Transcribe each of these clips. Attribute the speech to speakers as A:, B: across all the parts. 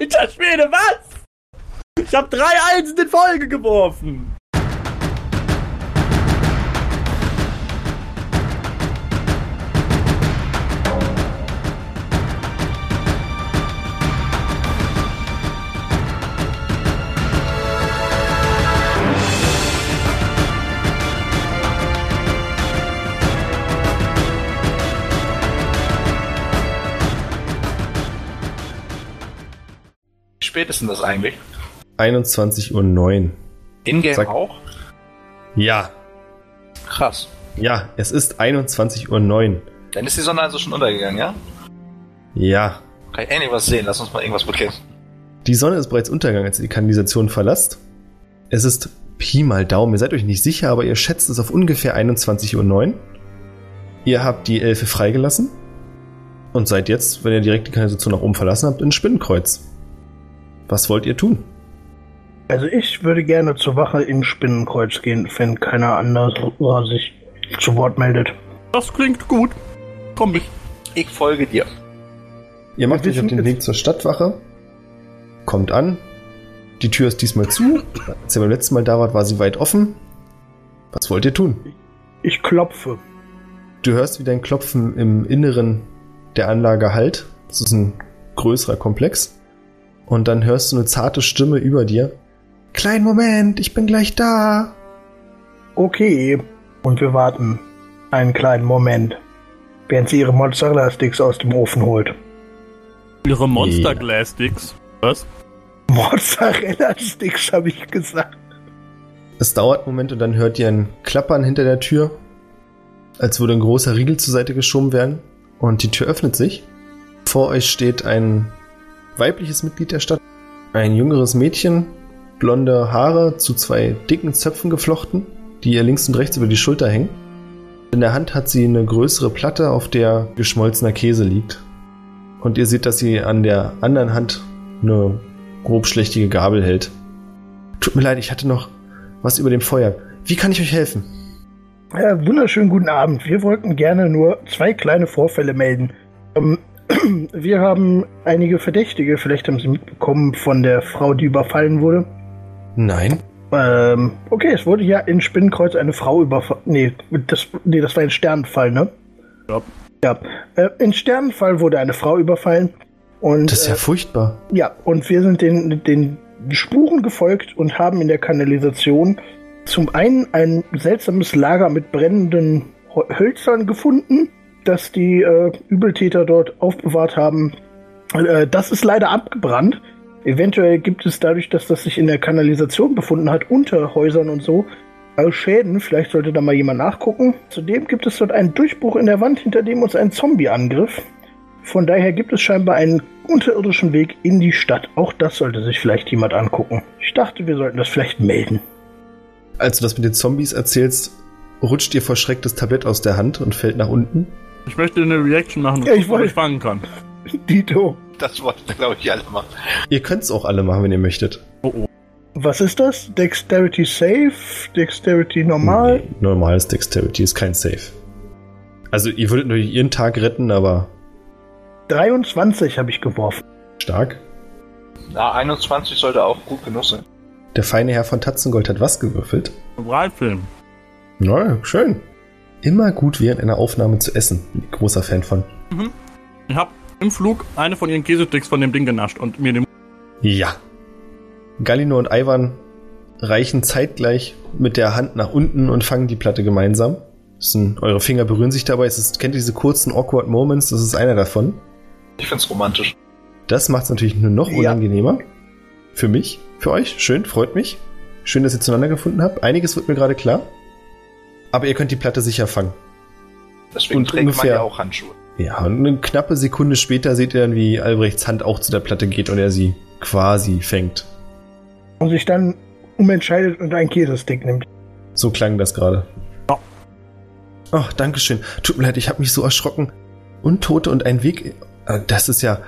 A: Alter Schwede, was? Ich habe drei Einsen in Folge geworfen.
B: Spät ist denn das eigentlich?
C: 21.09 Uhr.
B: Ingame
C: Sag-
B: auch?
C: Ja,
B: Krass.
C: ja, es ist 21.09 Uhr.
B: Dann ist die Sonne also schon untergegangen, ja?
C: Ja,
B: Kann ich irgendwas sehen? Lass uns mal irgendwas bekennen.
C: die Sonne ist bereits untergegangen, als ihr die Kanalisation verlasst. Es ist Pi mal Daumen, ihr seid euch nicht sicher, aber ihr schätzt es auf ungefähr 21.09 Uhr. Ihr habt die Elfe freigelassen und seid jetzt, wenn ihr direkt die Kanalisation nach oben verlassen habt, in Spinnenkreuz. Was wollt ihr tun?
D: Also ich würde gerne zur Wache in Spinnenkreuz gehen, wenn keiner anderer sich zu Wort meldet.
A: Das klingt gut. Komm ich.
B: Ich folge dir.
C: Ihr macht euch auf den Weg zur Stadtwache, kommt an, die Tür ist diesmal zu. Als ihr beim letzten Mal da wart, war sie weit offen. Was wollt ihr tun?
D: Ich klopfe.
C: Du hörst, wie dein Klopfen im Inneren der Anlage halt. Das ist ein größerer Komplex. Und dann hörst du eine zarte Stimme über dir. Kleinen Moment, ich bin gleich da.
D: Okay. Und wir warten einen kleinen Moment, während sie ihre Mozzarella-Sticks aus dem Ofen holt.
A: Ihre Monster Glass Sticks. Was?
D: Mozzarella-Sticks, habe ich gesagt.
C: Es dauert einen Moment und dann hört ihr ein Klappern hinter der Tür, als würde ein großer Riegel zur Seite geschoben werden. Und die Tür öffnet sich. Vor euch steht ein weibliches Mitglied der Stadt. Ein jüngeres Mädchen, blonde Haare zu zwei dicken Zöpfen geflochten, die ihr links und rechts über die Schulter hängen. In der Hand hat sie eine größere Platte, auf der geschmolzener Käse liegt. Und ihr seht, dass sie an der anderen Hand eine grobschlächtige Gabel hält. Tut mir leid, ich hatte noch was über dem Feuer. Wie kann ich euch helfen?
D: Ja, wunderschönen guten Abend. Wir wollten gerne nur zwei kleine Vorfälle melden. Ähm, wir haben einige Verdächtige, vielleicht haben Sie mitbekommen von der Frau, die überfallen wurde.
C: Nein.
D: Ähm, okay, es wurde ja in Spinnenkreuz eine Frau überfallen. Nee, das, nee, das war ein Sternenfall, ne?
A: Ja.
D: Ja. Äh, in Sternenfall wurde eine Frau überfallen. Und,
C: Das ist ja
D: äh,
C: furchtbar.
D: ja, und wir sind den, den Spuren gefolgt und haben in der Kanalisation zum einen ein seltsames Lager mit brennenden Hölzern gefunden, das die äh, Übeltäter dort aufbewahrt haben. Äh, das ist leider abgebrannt. Eventuell gibt es dadurch, dass das sich in der Kanalisation befunden hat, unter Häusern und so, äh, Schäden. Vielleicht sollte da mal jemand nachgucken. Zudem gibt es dort einen Durchbruch in der Wand, hinter dem uns ein Zombie angriff. Von daher gibt es scheinbar einen unterirdischen Weg in die Stadt. Auch das sollte sich vielleicht jemand angucken. Ich dachte, wir sollten das vielleicht melden.
C: Als du das mit den Zombies erzählst, rutscht dir vor Schreck das Tablett aus der Hand und fällt nach unten.
A: Ich möchte eine Reaction machen,
D: Ja, ich
A: gucken, ich fangen kann.
D: Dito,
B: Das wollten wir, glaube ich, alle machen.
C: Ihr könnt es auch alle machen, wenn ihr möchtet.
A: Oh oh.
D: was ist das? Dexterity Safe? Dexterity Normal?
C: Nee, normales Dexterity ist kein Safe. Also ihr würdet nur ihren Tag retten, aber
D: 23 habe ich geworfen.
C: stark.
B: Na, 21 sollte auch gut genug sein.
C: Der feine Herr von Tatzengold hat was gewürfelt?
A: Wahlfilm.
C: Na, schön. Immer gut während einer Aufnahme zu essen. Bin ich großer Fan von.
A: Ich habe im Flug eine von ihren Käsesticks von dem Ding genascht und mir den.
C: Ja. Galino und Ivan reichen zeitgleich mit der Hand nach unten und fangen die Platte gemeinsam. Sind, eure Finger berühren sich dabei. Es ist, kennt ihr diese kurzen awkward Moments? Das ist einer davon.
B: Ich find's romantisch.
C: Das macht es natürlich nur noch
D: Ja.
C: unangenehmer. Für mich, für euch. Schön, freut mich. Schön, dass ihr zueinander gefunden habt. Einiges wird mir gerade klar. Aber ihr könnt die Platte sicher fangen.
B: Deswegen
C: Und
B: trägt man
C: ungefähr-
B: ja auch Handschuhe.
C: Ja, und eine knappe Sekunde später seht ihr dann, wie Albrechts Hand auch zu der Platte geht und er sie quasi fängt.
D: Und sich dann umentscheidet und einen Käsestick nimmt.
C: So klang das gerade.
A: Ja.
C: Ach, Dankeschön. Tut mir leid, ich habe mich so erschrocken. Untote und ein Weg. äh, Das ist ja.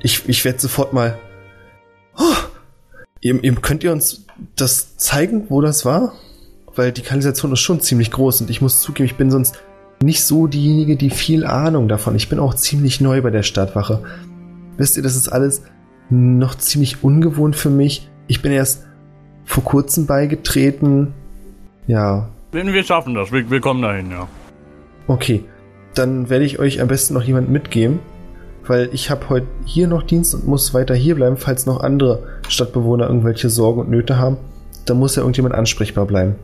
C: Ich, ich werde sofort mal. Oh, ihr, ihr, könnt ihr uns das zeigen, wo das war? Weil die Kanalisation ist schon ziemlich groß und ich muss zugeben, ich bin sonst nicht so diejenige, die viel Ahnung davon. Ich bin auch ziemlich neu bei der Stadtwache. Wisst ihr, das ist alles noch ziemlich ungewohnt für mich. Ich bin erst vor kurzem beigetreten. Ja,
E: Wir wir schaffen das. Wir, wir kommen dahin, ja.
C: okay. Dann werde ich euch am besten noch jemand mitgeben, weil ich habe heute hier noch Dienst und muss weiter hier bleiben, falls noch andere Stadtbewohner irgendwelche Sorgen und Nöte haben. Da muss ja irgendjemand ansprechbar bleiben.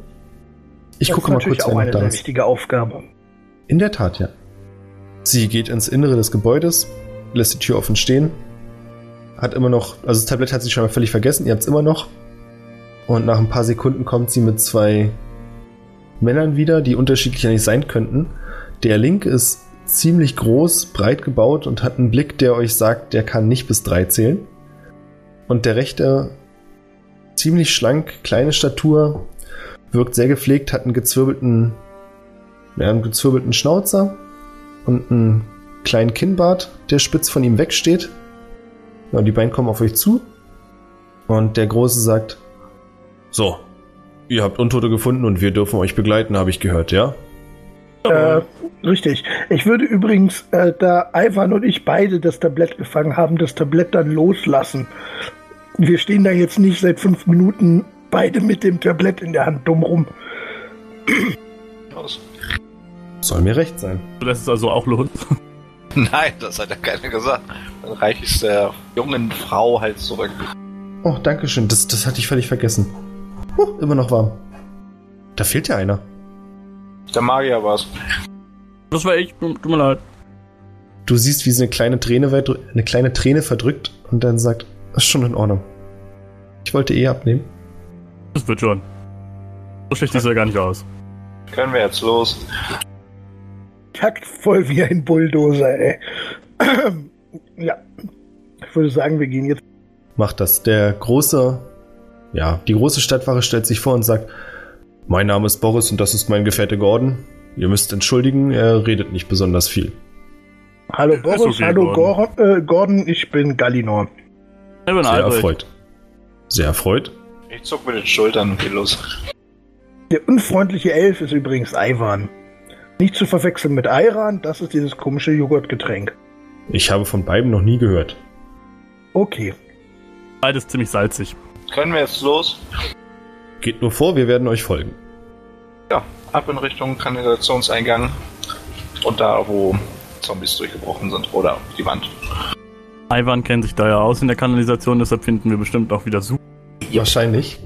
C: Ich
D: Das
C: gucke mal kurz,
D: auch eine sehr wichtige Aufgabe.
C: In der Tat, ja. Sie geht ins Innere des Gebäudes, lässt die Tür offen stehen, hat immer noch, also das Tablett hat sie schon mal völlig vergessen, ihr habt es immer noch. Und nach ein paar Sekunden kommt sie mit zwei Männern wieder, die unterschiedlicher nicht sein könnten. Der linke ist ziemlich groß, breit gebaut und hat einen Blick, der euch sagt, der kann nicht bis drei zählen. Und der rechte ziemlich schlank, kleine Statur, wirkt sehr gepflegt, hat einen gezwirbelten ja, einen gezwirbelten Schnauzer und einen kleinen Kinnbart, der spitz von ihm wegsteht. Ja, die beiden kommen auf euch zu. Und der Große sagt: So, ihr habt Untote gefunden und wir dürfen euch begleiten, habe ich gehört, ja?
D: Äh, richtig. Ich würde übrigens, äh, da Ivan und ich beide das Tablett gefangen haben, das Tablett dann loslassen. Wir stehen da jetzt nicht seit fünf Minuten beide mit dem Tablett in der Hand dumm rum.
C: Soll mir recht sein.
E: Das ist also auch los.
B: Nein, das hat ja keiner gesagt. Dann reiche ich es der jungen Frau halt zurück.
C: Oh, danke schön. Das, das hatte ich völlig vergessen. Huh, immer noch warm. Da fehlt ja einer.
B: Der Magier war's.
E: Das war ich. Tut mir leid.
C: Du siehst, wie sie eine kleine Träne, eine kleine Träne verdrückt und dann sagt: Das ist schon in Ordnung. Ich wollte eh abnehmen.
E: Das wird schon. So schlecht sieht ja gar nicht aus.
B: Können wir jetzt los?
D: Taktvoll wie ein Bulldozer, ey. ja. Ich würde sagen, wir gehen jetzt.
C: macht das. Der große, ja, die große Stadtwache stellt sich vor und sagt, mein Name ist Boris und das ist mein Gefährte Gordon. Ihr müsst entschuldigen, er redet nicht besonders viel.
D: Hallo Boris,
E: okay,
D: hallo
E: Gordon.
D: Gordon. Äh, Gordon, ich bin Galinor.
E: Ich bin
C: Sehr
E: Albrecht.
C: erfreut. Sehr erfreut.
B: Ich zuck mit den Schultern und geh los.
D: Der unfreundliche Elf ist übrigens Ivan. Nicht zu verwechseln mit Ayran, das ist dieses komische Joghurtgetränk.
C: Ich habe von beiden noch nie gehört.
D: Okay.
E: Beides ziemlich salzig.
B: Können wir jetzt los?
C: Geht nur vor, wir werden euch folgen.
B: Ja, ab in Richtung Kanalisationseingang. Und da, wo Zombies durchgebrochen sind. Oder die Wand.
E: Ivan kennt sich da ja aus in der Kanalisation, deshalb finden wir bestimmt auch wieder
C: Wahrscheinlich.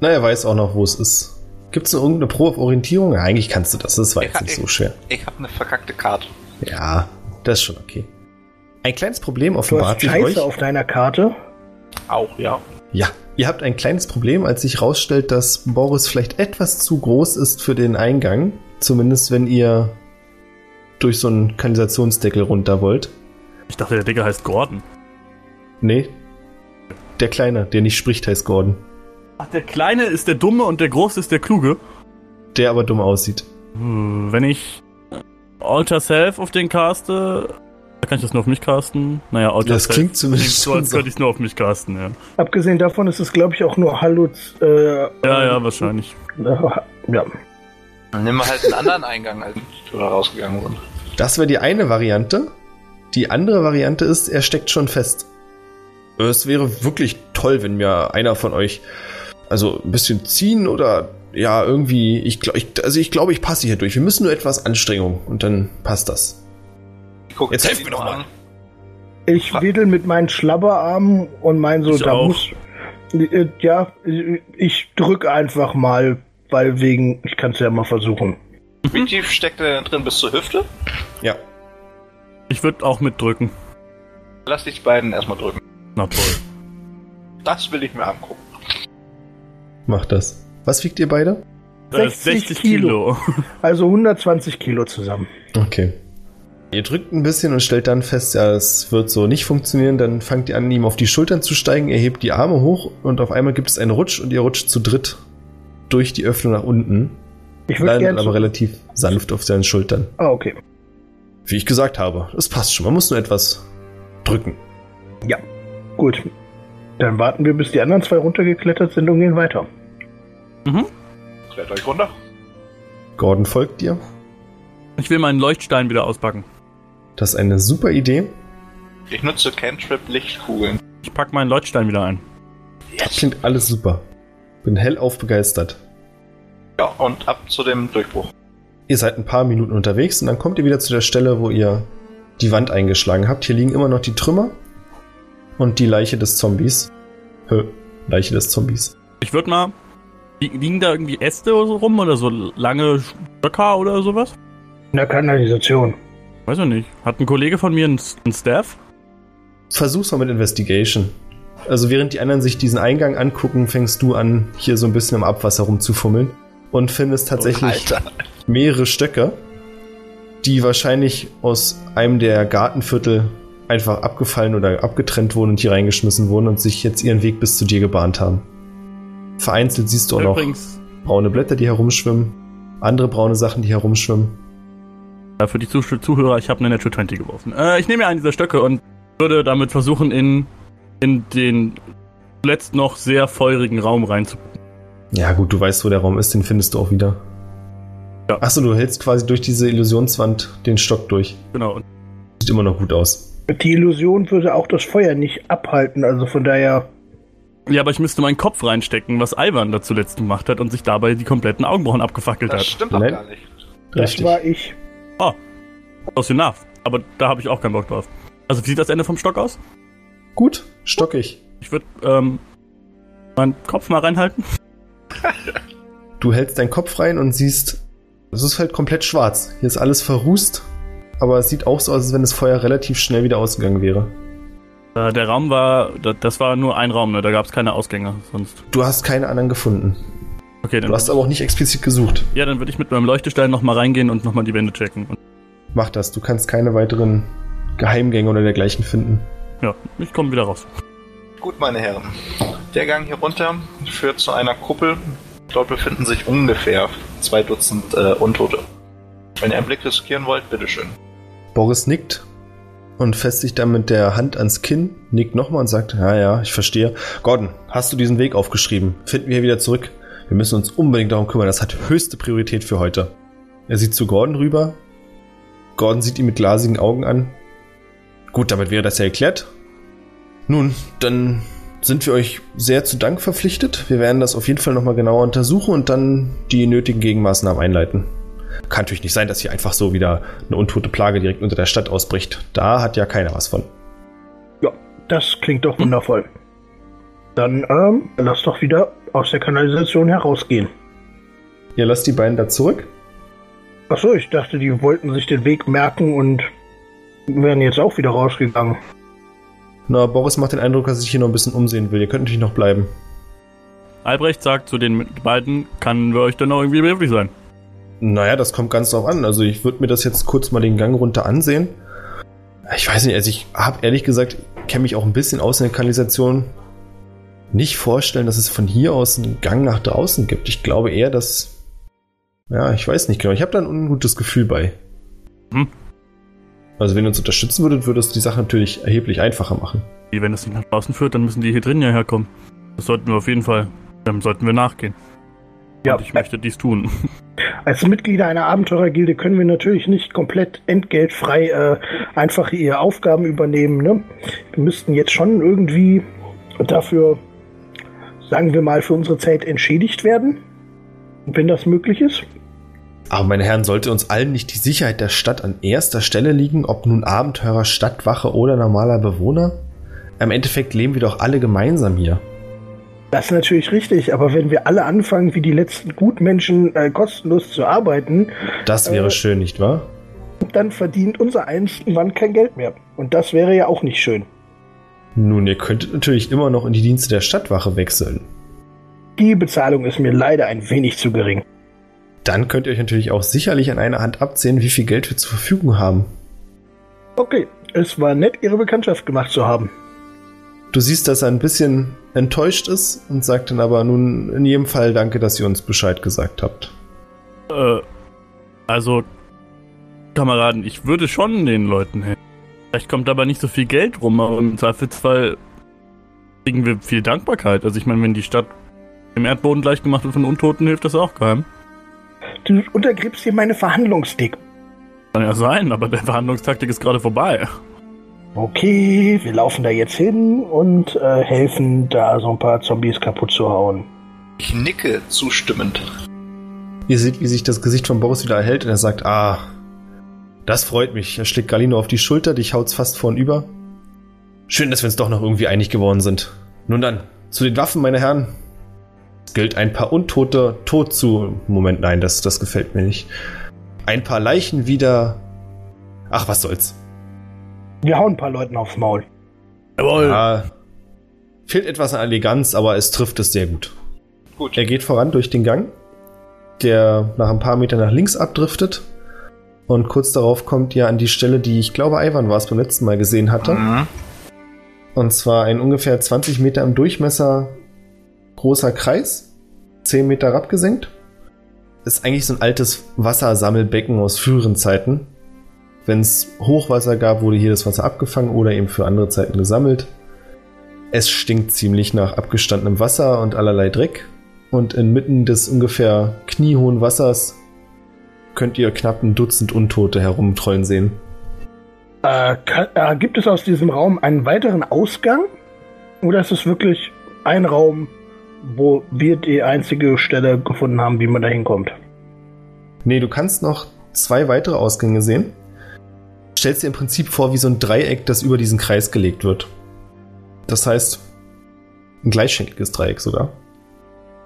C: Na, er weiß auch noch, wo es ist. Gibt es noch irgendeine Pro auf Orientierung? Ja, eigentlich kannst du das, das war
B: Ich
C: jetzt nicht so schwer.
B: Ich habe eine verkackte Karte.
C: Ja, das ist schon okay. Ein kleines Problem
D: Du
C: offenbart
D: hast
C: sich
D: Scheiße
C: euch.
D: auf deiner Karte.
B: Auch, ja.
C: Ja, ihr habt ein kleines Problem, als sich herausstellt, dass Boris vielleicht etwas zu groß ist für den Eingang. Zumindest wenn ihr durch so einen Kanalisationsdeckel runter wollt.
E: Ich dachte, der Digger heißt Gordon.
C: Nee. Der Kleine, der nicht spricht, heißt Gordon.
E: Ach, der Kleine ist der Dumme und der Große ist der Kluge.
C: Der aber dumm aussieht.
E: Hm, Wenn ich Alter Self auf den caste, kann ich das nur auf mich casten? Naja, Alter
C: Das
E: Self
C: klingt zumindest
E: so, als könnte ich es nur auf mich casten, ja.
D: Abgesehen davon ist es, glaube ich, auch nur Halluz. Äh,
E: Ja, ja, wahrscheinlich.
D: äh, ja.
B: Dann nehmen wir halt einen anderen Eingang, als wir da rausgegangen sind.
C: Das wäre die eine Variante. Die andere Variante ist, er steckt schon fest. Es wäre wirklich toll, wenn mir einer von euch also ein bisschen ziehen oder ja, irgendwie, ich glaube, ich, also ich glaube, ich passe hier durch. Wir müssen nur etwas Anstrengung und dann passt das.
B: Ich guck
C: Jetzt helft mir doch
B: noch
C: mal.
B: an.
D: Ich wedel mit meinen Schlabberarmen und mein so,
E: Ich
D: da
E: auch.
D: muss. Äh, Ja, ich drück einfach mal, weil wegen, ich kann es ja mal versuchen.
B: Wie tief steckt denn drin? Bis zur Hüfte?
C: Ja,
E: Ich würde auch mitdrücken.
B: Lass dich beiden erstmal drücken.
E: Na toll.
B: Das will ich mir angucken.
C: macht das. Was wiegt ihr beide?
E: Äh,
D: 60 Kilo. Also 120 Kilo zusammen.
C: Okay. Ihr drückt ein bisschen und stellt dann fest, ja, es wird so nicht funktionieren. Dann fangt ihr an, ihm auf die Schultern zu steigen. Er hebt die Arme hoch und auf einmal gibt es einen Rutsch und ihr rutscht zu dritt durch die Öffnung nach unten.
D: Ich würde
C: Landet aber relativ sanft auf seinen Schultern.
D: Ah, okay.
C: Wie ich gesagt habe, es passt schon. Man muss nur etwas drücken.
D: Gut. Dann warten wir, bis die anderen zwei runtergeklettert sind und gehen weiter.
E: Mhm.
B: Klärt euch runter.
C: Gordon folgt dir.
E: Ich will meinen Leuchtstein wieder auspacken.
C: Das ist eine super Idee.
B: Ich nutze Cantrip Lichtkugeln.
E: Ich pack meinen Leuchtstein wieder ein.
C: Das klingt alles super. Bin hellauf begeistert.
B: Ja, und ab zu dem Durchbruch.
C: Ihr seid ein paar Minuten unterwegs und dann kommt ihr wieder zu der Stelle, wo ihr die Wand eingeschlagen habt. Hier liegen immer noch die Trümmer und die Leiche des Zombies. Hö, Leiche des Zombies.
E: Ich würde mal. li- Liegen da irgendwie Äste oder so rum oder so lange Stöcker oder sowas?
D: In der Kanalisation.
E: Weiß ich nicht. Hat ein Kollege von mir einen, einen Staff?
C: Versuch's mal mit Investigation. Also während die anderen sich diesen Eingang angucken, fängst du an, hier so ein bisschen im Abwasser rumzufummeln und findest tatsächlich
B: Alter.
C: mehrere Stöcke, die wahrscheinlich aus einem der Gartenviertel einfach abgefallen oder abgetrennt wurden und hier reingeschmissen wurden und sich jetzt ihren Weg bis zu dir gebahnt haben. Vereinzelt siehst du auch noch
E: Übrigens,
C: braune Blätter, die herumschwimmen, andere braune Sachen, die herumschwimmen.
E: ja, für die Zuh Zuhörer, ich habe eine Natural 20 geworfen. Äh, ich nehme mir einen dieser Stöcke und würde damit versuchen, in, in den zuletzt noch sehr feurigen Raum reinzukommen.
C: Ja, gut, du weißt, wo der Raum ist, den findest du auch wieder.
E: Ja.
C: Achso, du hältst quasi durch diese Illusionswand den Stock durch.
E: Genau. Und
C: Sieht immer noch gut aus.
D: Die Illusion würde auch das Feuer nicht abhalten, also von daher.
E: ja, aber ich müsste meinen Kopf reinstecken, was Ivan da zuletzt gemacht hat und sich dabei die kompletten Augenbrauen abgefackelt
B: Das
E: hat.
B: stimmt doch gar nicht.
D: Das
C: Richtig.
D: war ich.
E: Aus dem Nerv. Aber da habe ich auch keinen Bock drauf. Also wie sieht das Ende vom Stock aus?
C: Gut, stockig.
E: Ich würde ähm, meinen Kopf mal reinhalten.
C: Du hältst deinen Kopf rein und siehst, es ist halt komplett schwarz. Hier ist alles verrußt, aber es sieht auch so aus, als wenn das Feuer relativ schnell wieder ausgegangen wäre.
E: Äh, der Raum war, da- das war nur ein Raum, ne? Da gab es keine Ausgänge sonst.
C: Du hast keine anderen gefunden.
E: Okay, dann,
C: Du hast aber auch nicht explizit gesucht.
E: ja, dann würde ich mit meinem Leuchtestein nochmal reingehen und nochmal die Wände checken.
C: Mach das. Du kannst keine weiteren Geheimgänge oder dergleichen finden.
E: ja, ich komme wieder raus.
B: Gut, meine Herren. Der Gang hier runter führt zu einer Kuppel. Dort befinden sich ungefähr zwei Dutzend äh, Untote. Wenn ihr einen Blick riskieren wollt, bitteschön.
C: Boris nickt und fässt sich dann mit der Hand ans Kinn, nickt nochmal und sagt, ja, ja, ich verstehe. Gordon, hast du diesen Weg aufgeschrieben? Finden wir hier wieder zurück? Wir müssen uns unbedingt darum kümmern. Das hat höchste Priorität für heute. Er sieht zu Gordon rüber. Gordon sieht ihn mit glasigen Augen an. Gut, damit wäre das ja erklärt. Nun, dann sind wir euch sehr zu Dank verpflichtet. Wir werden das auf jeden Fall nochmal genauer untersuchen und dann die nötigen Gegenmaßnahmen einleiten. Kann natürlich nicht sein, dass hier einfach so wieder eine untote Plage direkt unter der Stadt ausbricht. Da hat ja keiner was von.
D: Ja, das klingt doch wundervoll. Dann, ähm, lass doch wieder aus der Kanalisation herausgehen.
C: Ihr lasst die beiden da zurück.
D: Achso, ich dachte, die wollten sich den Weg merken und wären jetzt auch wieder rausgegangen.
C: Na, Boris macht den Eindruck, dass er sich hier noch ein bisschen umsehen will. Ihr könnt natürlich noch bleiben.
E: Albrecht sagt zu den beiden, kann wir euch dann auch irgendwie behilflich sein.
C: Naja, das kommt ganz drauf an. Also ich würde mir das jetzt kurz mal den Gang runter ansehen. Ich weiß nicht, also ich habe ehrlich gesagt, kenne mich auch ein bisschen aus in der Kanalisation. Nicht vorstellen, dass es von hier aus einen Gang nach draußen gibt. Ich glaube eher, dass... Ja, ich weiß nicht genau. Ich habe da ein ungutes Gefühl bei.
E: Hm.
C: Also wenn ihr uns unterstützen würdet, würde es die Sache natürlich erheblich einfacher machen.
E: Wenn es nicht nach draußen führt, dann müssen die hier drin ja herkommen. Das sollten wir auf jeden Fall, dem sollten wir nachgehen.
D: Ja,
E: Und ich möchte dies tun.
D: Als Mitglieder einer Abenteurergilde können wir natürlich nicht komplett entgeltfrei äh, einfach ihre Aufgaben übernehmen. Ne? Wir müssten jetzt schon irgendwie dafür, sagen wir mal, für unsere Zeit entschädigt werden, wenn das möglich ist.
C: Aber meine Herren, sollte uns allen nicht die Sicherheit der Stadt an erster Stelle liegen, ob nun Abenteurer, Stadtwache oder normaler Bewohner? Im Endeffekt leben wir doch alle gemeinsam hier.
D: Das ist natürlich richtig, aber wenn wir alle anfangen, wie die letzten Gutmenschen äh, kostenlos zu arbeiten,
C: Das wäre
D: Äh.
C: schön, nicht wahr?
D: dann verdient unser eins irgendwann kein Geld mehr. Und das wäre ja auch nicht schön.
C: Nun, ihr könntet natürlich immer noch in die Dienste der Stadtwache wechseln.
D: Die Bezahlung ist mir leider ein wenig zu gering.
C: Dann könnt ihr euch natürlich auch sicherlich an einer Hand abzählen, wie viel Geld wir zur Verfügung haben.
D: Okay, es war nett, Ihre Bekanntschaft gemacht zu haben.
C: Du siehst, dass er ein bisschen enttäuscht ist und sagt dann aber nun in jedem Fall danke, dass ihr uns Bescheid gesagt habt.
E: Äh, also, Kameraden, ich würde schon den Leuten helfen. Vielleicht kommt aber nicht so viel Geld rum, aber im Zweifelsfall kriegen wir viel Dankbarkeit. Also ich meine, wenn die Stadt im Erdboden gleich gemacht wird von Untoten, hilft das auch keinem.
D: Du untergräbst hier meine Verhandlungsdick.
E: Kann ja sein, aber der Verhandlungstaktik ist gerade vorbei.
D: Okay, wir laufen da jetzt hin und äh, helfen, da so ein paar Zombies kaputt zu hauen.
B: Ich nicke zustimmend.
C: Ihr seht, wie sich das Gesicht von Boris wieder erhält und er sagt, ah, das freut mich. Er schlägt Galino auf die Schulter, dich haut's fast vornüber. Schön, dass wir uns doch noch irgendwie einig geworden sind. Nun dann, zu den Waffen, meine Herren. Es gilt ein paar Untote tot zu. Moment, nein, das, das gefällt mir nicht. Ein paar Leichen wieder. Ach, was soll's.
D: Wir hauen ein paar Leuten aufs Maul.
E: Jawohl.
C: Ja, fehlt etwas an Eleganz, aber es trifft es sehr gut.
B: Gut.
C: Er geht voran durch den Gang, der nach ein paar Metern nach links abdriftet. Und kurz darauf kommt ihr an die Stelle, die ich glaube, Ivan war es beim letzten Mal gesehen hatte.
B: Mhm.
C: Und zwar ein ungefähr 20 Meter im Durchmesser großer Kreis, 10 Meter abgesenkt. Ist eigentlich so ein altes Wassersammelbecken aus früheren Zeiten. Wenn es Hochwasser gab, wurde hier das Wasser abgefangen oder eben für andere Zeiten gesammelt. Es stinkt ziemlich nach abgestandenem Wasser und allerlei Dreck. Und inmitten des ungefähr kniehohen Wassers könnt ihr knapp ein Dutzend Untote herumtrollen sehen.
D: Äh, kann, äh, gibt es aus diesem Raum einen weiteren Ausgang? Oder ist es wirklich ein Raum, wo wir die einzige Stelle gefunden haben, wie man da hinkommt?
C: Nee, du kannst noch zwei weitere Ausgänge sehen. Stellst dir im Prinzip vor wie so ein Dreieck, das über diesen Kreis gelegt wird. Das heißt, ein gleichschenkliges Dreieck sogar.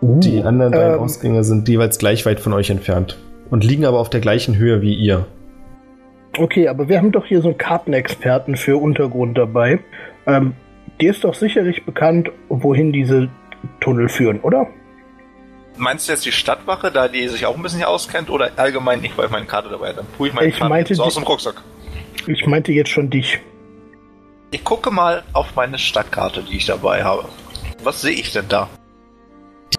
C: Die anderen beiden
D: ähm,
C: Ausgänge sind jeweils gleich weit von euch entfernt und liegen aber auf der gleichen Höhe wie ihr.
D: Okay, aber wir haben doch hier so einen Kartenexperten für Untergrund dabei. Ähm, dir ist doch sicherlich bekannt, wohin diese Tunnel führen, oder?
B: Meinst du jetzt die Stadtwache, da die sich auch ein bisschen auskennt, oder allgemein nicht, weil ich meine Karte dabei habe? Dann pue ich meine
D: Ich
B: Karte
D: meinte
B: so
D: die-
B: aus dem Rucksack.
D: Ich meinte jetzt schon dich.
B: Ich gucke mal auf meine Stadtkarte, die ich dabei habe. Was sehe ich denn da?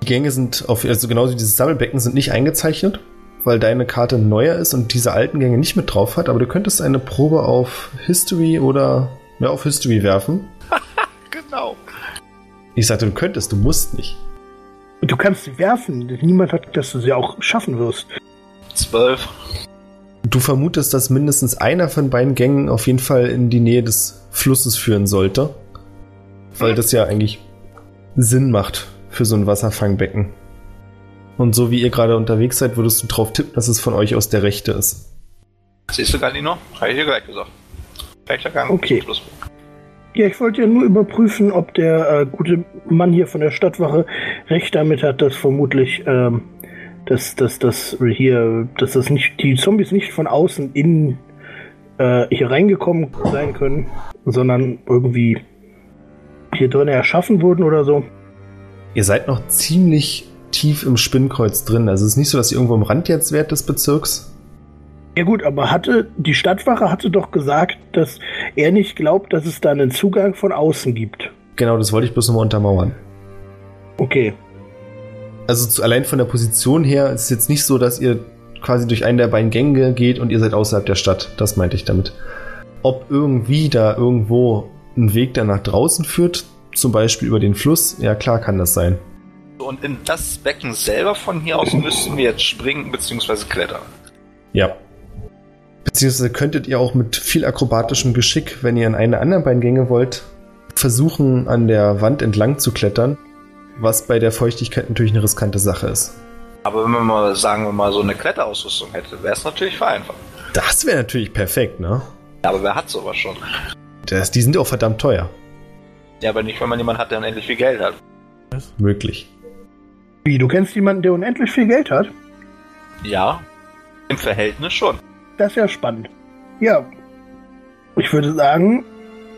C: Die Gänge sind auf, also genauso wie dieses Sammelbecken sind nicht eingezeichnet, weil deine Karte neuer ist und diese alten Gänge nicht mit drauf hat, aber du könntest eine Probe auf History oder ja, auf History werfen.
B: Genau.
C: Ich sagte, du könntest, du musst nicht.
D: Du kannst sie werfen. Niemand hat, dass du sie auch schaffen wirst.
B: Zwölf.
C: Du vermutest, dass mindestens einer von beiden Gängen auf jeden Fall in die Nähe des Flusses führen sollte. Weil das ja eigentlich Sinn macht für so ein Wasserfangbecken. Und so wie ihr gerade unterwegs seid, würdest du drauf tippen, dass es von euch aus der rechte ist.
B: Siehst du Galino? Habe ich dir gleich gesagt. Rechter Gang.
D: Okay. Ja, ich wollte ja nur überprüfen, ob der äh, gute Mann hier von der Stadtwache recht damit hat, dass vermutlich, ähm, dass, dass, dass hier, dass das nicht, die Zombies nicht von außen in äh, hier reingekommen sein können, sondern irgendwie hier drin erschaffen wurden oder so.
C: Ihr seid noch ziemlich tief im Spinnkreuz drin. Also es ist nicht so, dass ihr irgendwo am Rand jetzt wärt des Bezirks.
D: Ja gut, aber hatte die Stadtwache hatte doch gesagt, dass er nicht glaubt, dass es da einen Zugang von außen gibt.
C: Genau, das wollte ich bloß nochmal untermauern.
D: Okay.
C: Also zu, allein von der Position her ist es jetzt nicht so, dass ihr quasi durch einen der beiden Gänge geht und ihr seid außerhalb der Stadt. Das meinte ich damit. Ob irgendwie da irgendwo ein Weg, der nach draußen führt, zum Beispiel über den Fluss, ja klar kann das sein.
B: Und in das Becken selber von hier aus müssten wir jetzt springen bzw. klettern.
C: Ja. Beziehungsweise könntet ihr auch mit viel akrobatischem Geschick, wenn ihr in eine der anderen beiden Gänge wollt, versuchen, an der Wand entlang zu klettern, was bei der Feuchtigkeit natürlich eine riskante Sache ist.
B: Aber wenn man mal, sagen wir mal, so eine Kletterausrüstung hätte, wäre es natürlich vereinfacht.
C: Das wäre natürlich perfekt, ne?
B: Ja, aber wer hat sowas schon?
C: Das, die sind auch verdammt teuer.
B: Ja, aber nicht, wenn man jemanden hat, der unendlich viel Geld hat.
C: Möglich.
D: Wie, du kennst jemanden, der unendlich viel Geld hat?
B: Ja, im Verhältnis schon.
D: Das ist ja spannend. Ja. Ich würde sagen,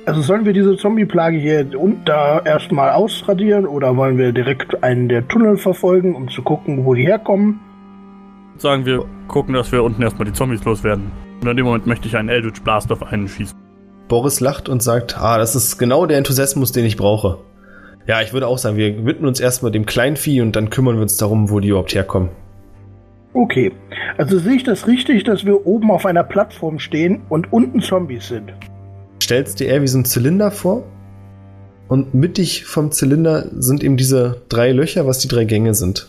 D: also sollen wir diese Zombie-Plage hier und da erstmal ausradieren oder wollen wir direkt einen der Tunnel verfolgen, um zu gucken, wo die herkommen?
E: Sagen wir, gucken, dass wir unten erstmal die Zombies loswerden. Und in dem Moment möchte ich einen Eldritch Blast auf einen schießen.
C: Boris lacht und sagt, ah, das ist genau der Enthusiasmus, den ich brauche. Ja, ich würde auch sagen, wir widmen uns erstmal dem kleinen Vieh und dann kümmern wir uns darum, wo die überhaupt herkommen.
D: Okay. Also sehe ich das richtig, dass wir oben auf einer Plattform stehen und unten Zombies sind?
C: Stellst dir eher wie so ein Zylinder vor und mittig vom Zylinder sind eben diese drei Löcher, was die drei Gänge sind.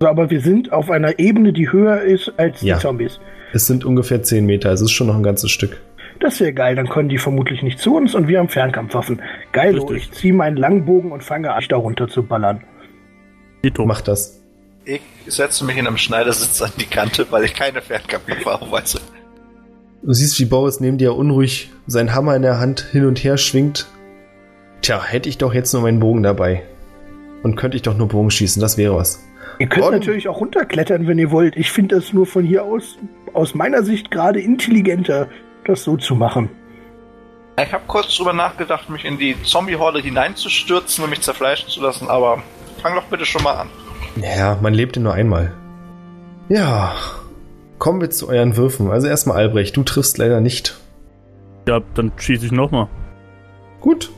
D: So, aber wir sind auf einer Ebene, die höher ist als
C: Ja.
D: die Zombies.
C: Es sind ungefähr 10 Meter, es ist schon noch ein ganzes Stück.
D: Das wäre geil, dann können die vermutlich nicht zu uns und wir haben Fernkampfwaffen. Geil,
E: Richtig.
D: ich ziehe meinen Langbogen und fange an, da runter zu ballern.
E: Tito.
C: Mach das.
B: Ich setze mich in einem Schneidersitz an die Kante, weil ich keine Fernkampferfahrung weiß.
C: Du siehst, wie Boris neben dir unruhig seinen Hammer in der Hand hin und her schwingt. Tja, hätte ich doch jetzt nur meinen Bogen dabei. Und könnte ich doch nur Bogen schießen, das wäre was.
D: Ihr könnt
C: Gordon.
D: natürlich auch runterklettern, wenn ihr wollt. Ich finde es nur von hier aus, aus meiner Sicht gerade intelligenter, das so zu machen.
B: Ich habe kurz drüber nachgedacht, mich in die Zombie-Horde hineinzustürzen und mich zerfleischen zu lassen, aber fang doch bitte schon mal an.
C: Ja, man lebt ja nur einmal. Ja, kommen wir zu euren Würfen. Also erstmal Albrecht, du triffst leider nicht.
E: Ja, dann schieße ich nochmal.
C: Gut,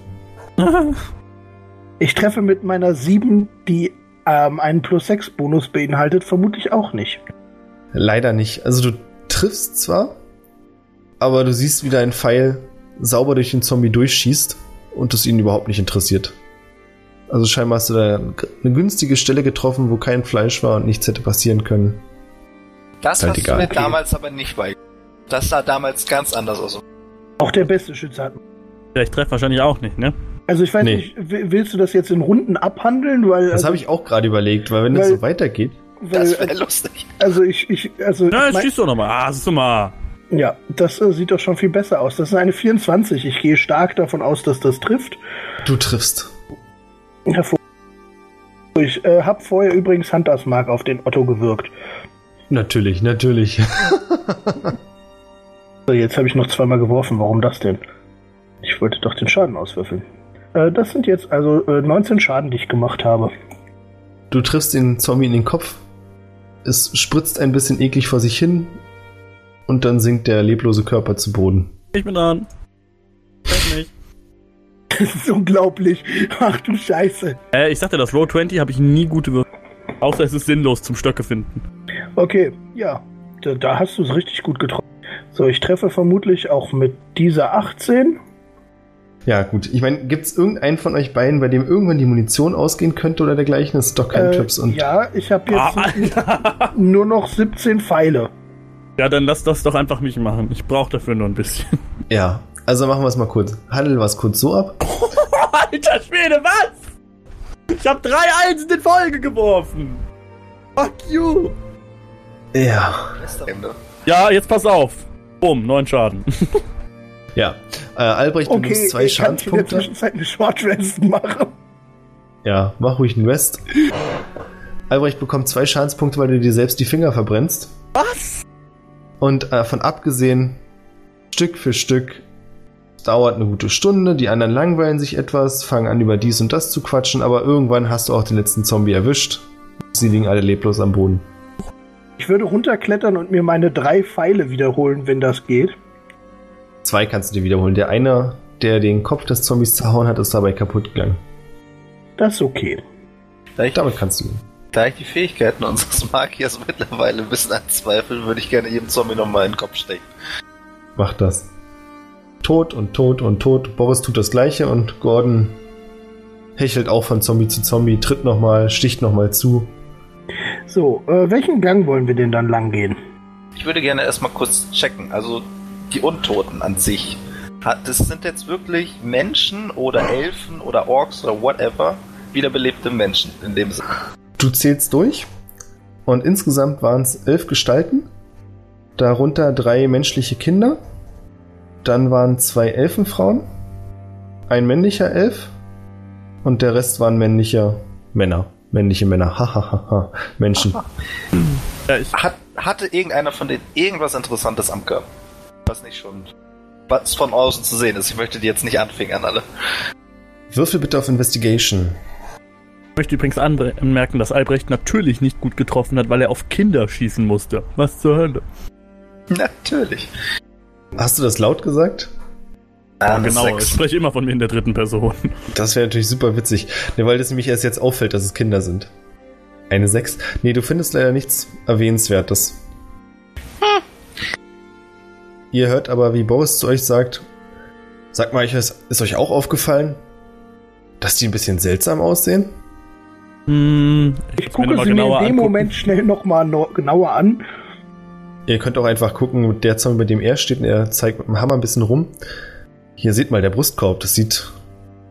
D: Ich treffe mit meiner 7, die ähm, einen Plus-6-Bonus beinhaltet, vermutlich auch nicht.
C: leider nicht. Also du triffst zwar, aber du siehst, wie dein Pfeil sauber durch den Zombie durchschießt und es ihn überhaupt nicht interessiert. Also scheinbar hast du da eine günstige Stelle getroffen, wo kein Fleisch war und nichts hätte passieren können.
B: Das
C: Halt
B: hast
C: egal.
B: du mir
C: Okay.
B: damals aber nicht bei. Das sah damals ganz anders aus.
D: Auch der beste Schütze hat.
E: Ja, ich treffe wahrscheinlich auch nicht, ne?
D: Also ich weiß
C: Nee.
D: nicht, willst du das jetzt in Runden abhandeln? Weil,
C: Das
D: also,
C: habe ich auch gerade überlegt, weil wenn es
D: Weil-
C: so weitergeht,
D: weil,
B: Das wäre lustig.
D: also ich, ich, also
E: Na, jetzt
D: mein,
E: schieß doch nochmal. Ah, siehst du mal.
D: ja, das äh, sieht doch schon viel besser aus. Das ist eine 24. Ich gehe stark davon aus, dass das trifft.
C: du triffst.
D: Hervor ich äh, habe vorher übrigens Huntersmark auf den Otto gewirkt.
C: Natürlich, natürlich.
D: So, jetzt habe ich noch zweimal geworfen. Warum das denn? Ich wollte doch den Schaden auswürfeln. Äh, das sind jetzt also äh, 19 Schaden, die ich gemacht habe.
C: Du triffst den Zombie in den Kopf. Es spritzt ein bisschen eklig vor sich hin und dann sinkt der leblose Körper zu Boden.
E: Ich bin dran. Treff mich.
D: Das ist unglaublich. Ach du Scheiße.
E: Äh, ich sagte, das Roll 20 habe ich nie gute Würfe. Außer es ist sinnlos zum Stöcke finden.
D: Okay, ja. Da, da hast du es richtig gut getroffen. So, ich treffe vermutlich auch mit dieser 18.
C: Ja, gut. Ich meine, gibt es irgendeinen von euch beiden, bei dem irgendwann die Munition ausgehen könnte oder dergleichen? Das ist doch kein
D: Äh,
C: Trips und
D: ja, ich habe jetzt
E: Ah,
D: nur noch 17 Pfeile.
E: Ja, dann lass das doch einfach mich machen. Ich brauche dafür nur ein bisschen.
C: ja. Also machen wir es mal kurz. Handel was kurz so ab.
A: Alter Schwede, was? Ich hab drei Einsen in Folge geworfen. Fuck you.
C: Ja.
B: Ende.
E: Ja, jetzt pass auf. Bumm, neun Schaden.
C: Ja. Äh, Albrecht, du
D: Okay,
C: nimmst zwei
D: ich kann in der
C: Schadenspunkte.
D: Zwischenzeit eine Short Rest machen.
C: Ja, mach ruhig einen Rest. Albrecht bekommt zwei Schadenspunkte, weil du dir selbst die Finger verbrennst.
A: Was?
C: Und äh, von abgesehen, Stück für Stück, dauert eine gute Stunde, die anderen langweilen sich etwas, fangen an über dies und das zu quatschen, aber irgendwann hast du auch den letzten Zombie erwischt. Sie liegen alle leblos am Boden.
D: Ich würde runterklettern und mir meine drei Pfeile wiederholen, wenn das geht.
C: Zwei kannst du dir wiederholen. Der eine, der den Kopf des Zombies zerhauen hat, ist dabei kaputt gegangen.
D: Das ist okay.
B: Da ich,
C: Damit kannst du ihn.
B: da ich die Fähigkeiten unseres Magiers mittlerweile ein bisschen anzweifle, würde ich gerne jedem Zombie nochmal in den Kopf stecken.
C: Mach das. Tot und tot und tot. Boris tut das gleiche und Gordon hechelt auch von Zombie zu Zombie, tritt nochmal, sticht nochmal zu.
D: So, äh, welchen Gang wollen wir denn dann lang gehen?
B: Ich würde gerne erstmal kurz checken. Also die Untoten an sich. Das sind jetzt wirklich Menschen oder Elfen oder Orks oder whatever. Wiederbelebte Menschen in dem Sinne.
C: Du zählst durch und insgesamt waren es elf Gestalten, darunter drei menschliche Kinder, dann waren zwei Elfenfrauen, ein männlicher Elf und der Rest waren männliche Männer. Männliche Männer, hahaha, Menschen.
E: Ja, ich,
B: Hat, hatte irgendeiner von denen irgendwas Interessantes am Körper? Was nicht schon. Was von außen zu sehen ist. Ich möchte die jetzt nicht anfingern, alle.
C: Würfel bitte auf Investigation.
E: Ich möchte übrigens anmerken, dass Albrecht natürlich nicht gut getroffen hat, weil er auf Kinder schießen musste. Was zur Hölle?
B: Natürlich.
C: Hast du das laut gesagt?
B: Ah,
E: genau, ich
B: Sechs.
E: spreche immer von mir in der dritten Person.
C: Das wäre natürlich super witzig. Ne, weil das nämlich erst jetzt auffällt, dass es Kinder sind. Eine 6. Nee, du findest leider nichts Erwähnenswertes. Ihr hört aber, wie Boris zu euch sagt, Sag mal, ist, ist euch auch aufgefallen, dass die ein bisschen seltsam aussehen?
E: Hm,
D: Ich
E: mir
D: gucke sie mir in dem
E: angucken.
D: Moment schnell nochmal no genauer an.
C: Ihr könnt auch einfach gucken, der Zaun, bei dem er steht, und er zeigt mit dem Hammer ein bisschen rum. Hier seht mal der Brustkorb, das sieht,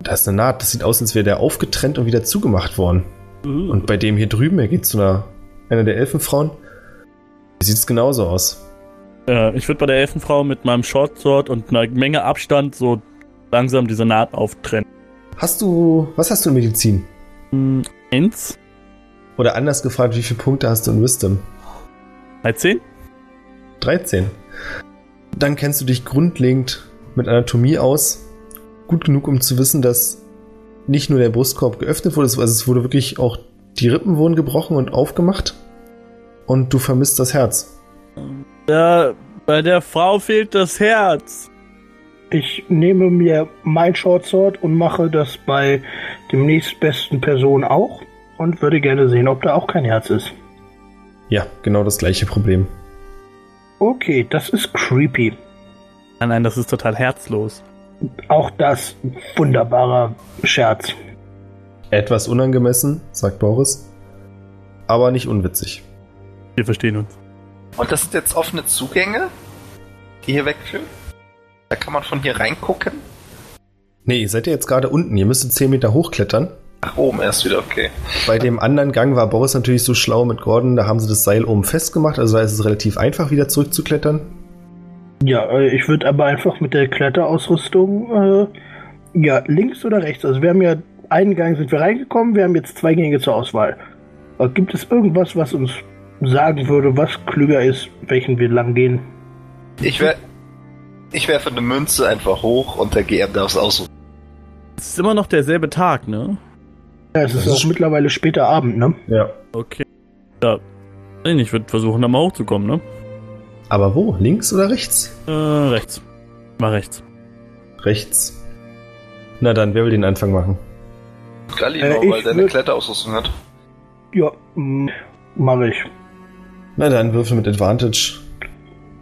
C: da ist eine Naht, das sieht aus, als wäre der aufgetrennt und wieder zugemacht worden. Und bei dem hier drüben, er geht zu einer, einer der Elfenfrauen, sieht es genauso aus.
E: Ja, ich würde bei der Elfenfrau mit meinem Shortsword und einer Menge Abstand so langsam diese Naht auftrennen.
C: Hast du, was hast du in Medizin?
E: Hm, Eins,
C: Oder anders gefragt, wie viele Punkte hast du in Wisdom?
E: 13?
C: 13. Dann kennst du dich grundlegend mit Anatomie aus. Gut genug, um zu wissen, dass nicht nur der Brustkorb geöffnet wurde, also es wurde wirklich auch die Rippen wurden gebrochen und aufgemacht. Und du vermisst das Herz.
E: Ja, bei der Frau fehlt das Herz.
D: Ich nehme mir mein Shortsword und mache das bei dem nächstbesten Person auch und würde gerne sehen, ob da auch kein Herz ist.
C: Ja, genau das gleiche Problem.
D: Okay, das ist creepy.
E: Nein, nein, das ist total herzlos.
D: Auch das wunderbarer Scherz.
C: Etwas unangemessen, sagt Boris. Aber nicht unwitzig.
E: Wir verstehen uns.
B: Und das sind jetzt offene Zugänge, die hier wegführen? Da kann man von hier reingucken?
C: Nee, ihr seid ja jetzt gerade unten. Ihr müsstet 10 Meter hochklettern.
B: Ach, oben erst wieder, okay.
C: Bei dem anderen Gang war Boris natürlich so schlau mit Gordon. Da haben sie das Seil oben festgemacht. Also da ist es relativ einfach, wieder zurückzuklettern.
D: Ja, äh, ich würde aber einfach mit der Kletterausrüstung, äh, ja, links oder rechts. Also wir haben ja einen Gang sind wir reingekommen, wir haben jetzt zwei Gänge zur Auswahl. Aber gibt es irgendwas, was uns sagen würde, was klüger ist, welchen wir lang gehen?
B: Ich, wer ich werfe eine Münze einfach hoch und der GM darf es aussuchen.
E: Es ist immer noch derselbe Tag, ne?
D: Ja, es ist
C: Das
D: auch
C: ist-
D: mittlerweile später Abend, ne?
C: Ja.
E: Okay. Ja. Nein, Ich würde versuchen, da mal hochzukommen, ne?
C: Aber wo? Links oder rechts?
E: Äh, rechts. Mal rechts.
C: Rechts. Na dann, wer will den Anfang machen?
B: Galino,
D: Äh, ich
B: weil der eine Kletterausrüstung hat.
D: Ja, mache ich.
C: Na dann, Würfel mit Advantage.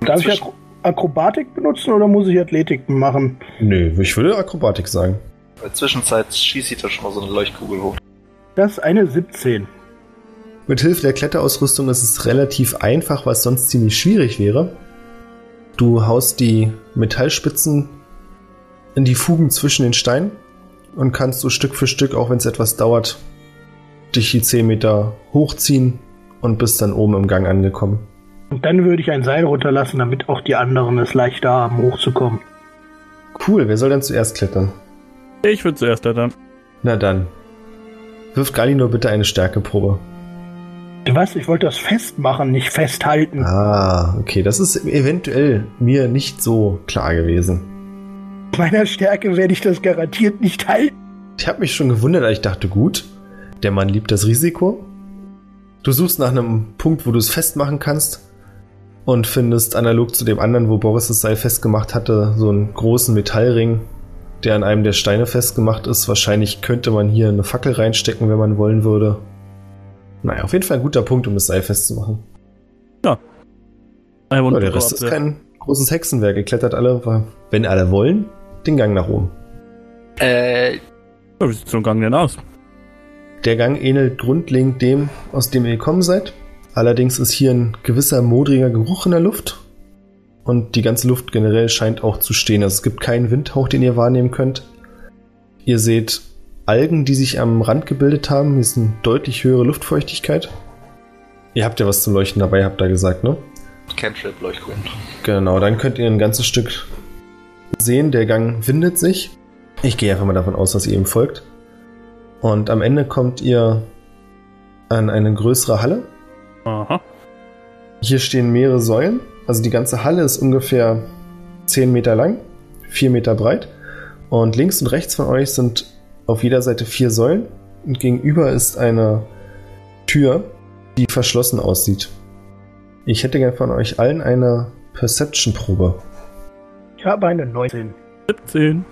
D: Darf ich
B: Zwischen-
D: Akro Akrobatik benutzen oder muss ich Athletik machen?
C: Nö, ich würde Akrobatik sagen.
B: In der Zwischenzeit schieße ich da schon mal so eine Leuchtkugel hoch.
D: Das ist eine 17.
C: Mit Hilfe der Kletterausrüstung ist es relativ einfach, was sonst ziemlich schwierig wäre. Du haust die Metallspitzen in die Fugen zwischen den Steinen und kannst so Stück für Stück, auch wenn es etwas dauert, dich die 10 Meter hochziehen und bist dann oben im Gang angekommen.
D: Und dann würde ich ein Seil runterlassen, damit auch die anderen es leichter haben, hochzukommen.
C: Cool, wer soll denn zuerst klettern?
E: Ich würde zuerst da dann.
C: Na dann. Wirft Galino bitte eine Stärkeprobe.
D: Was? Ich wollte das festmachen, nicht festhalten.
C: Ah, okay, das ist eventuell mir nicht so klar gewesen.
D: Mit meiner Stärke werde ich das garantiert nicht halten.
C: Ich habe mich schon gewundert, aber ich dachte, gut, der Mann liebt das Risiko. Du suchst nach einem Punkt, wo du es festmachen kannst und findest analog zu dem anderen, wo Boris das Seil festgemacht hatte, so einen großen Metallring, der an einem der Steine festgemacht ist. Wahrscheinlich könnte man hier eine Fackel reinstecken, wenn man wollen würde. Naja, auf jeden Fall ein guter Punkt, um das Seil festzumachen. Ja,
E: want
C: der Rest ist kein großes Hexenwerk. Ihr klettert alle, wenn alle wollen, den Gang nach oben.
B: Äh,
E: Ja, wie sieht so ein Gang denn aus?
C: Der Gang ähnelt grundlegend dem, aus dem ihr gekommen seid. Allerdings ist hier ein gewisser modriger Geruch in der Luft. Und die ganze Luft generell scheint auch zu stehen. Also es gibt keinen Windhauch, den ihr wahrnehmen könnt. Ihr seht Algen, die sich am Rand gebildet haben. Hier ist eine deutlich höhere Luftfeuchtigkeit. Ihr habt ja was zum Leuchten dabei, habt ihr gesagt, ne?
B: Cantrip Leuchtgrün.
C: Genau, dann könnt ihr ein ganzes Stück sehen. Der Gang windet sich. Ich gehe einfach mal davon aus, dass ihr ihm folgt. Und am Ende kommt ihr an eine größere Halle.
E: Aha.
C: Hier stehen mehrere Säulen. Also die ganze Halle ist ungefähr 10 Meter lang, 4 Meter breit. Und links und rechts von euch sind auf jeder Seite vier Säulen. Und gegenüber ist eine Tür, die verschlossen aussieht. Ich hätte gern von euch allen eine Perception-Probe.
D: Ich habe eine 19.
E: 17.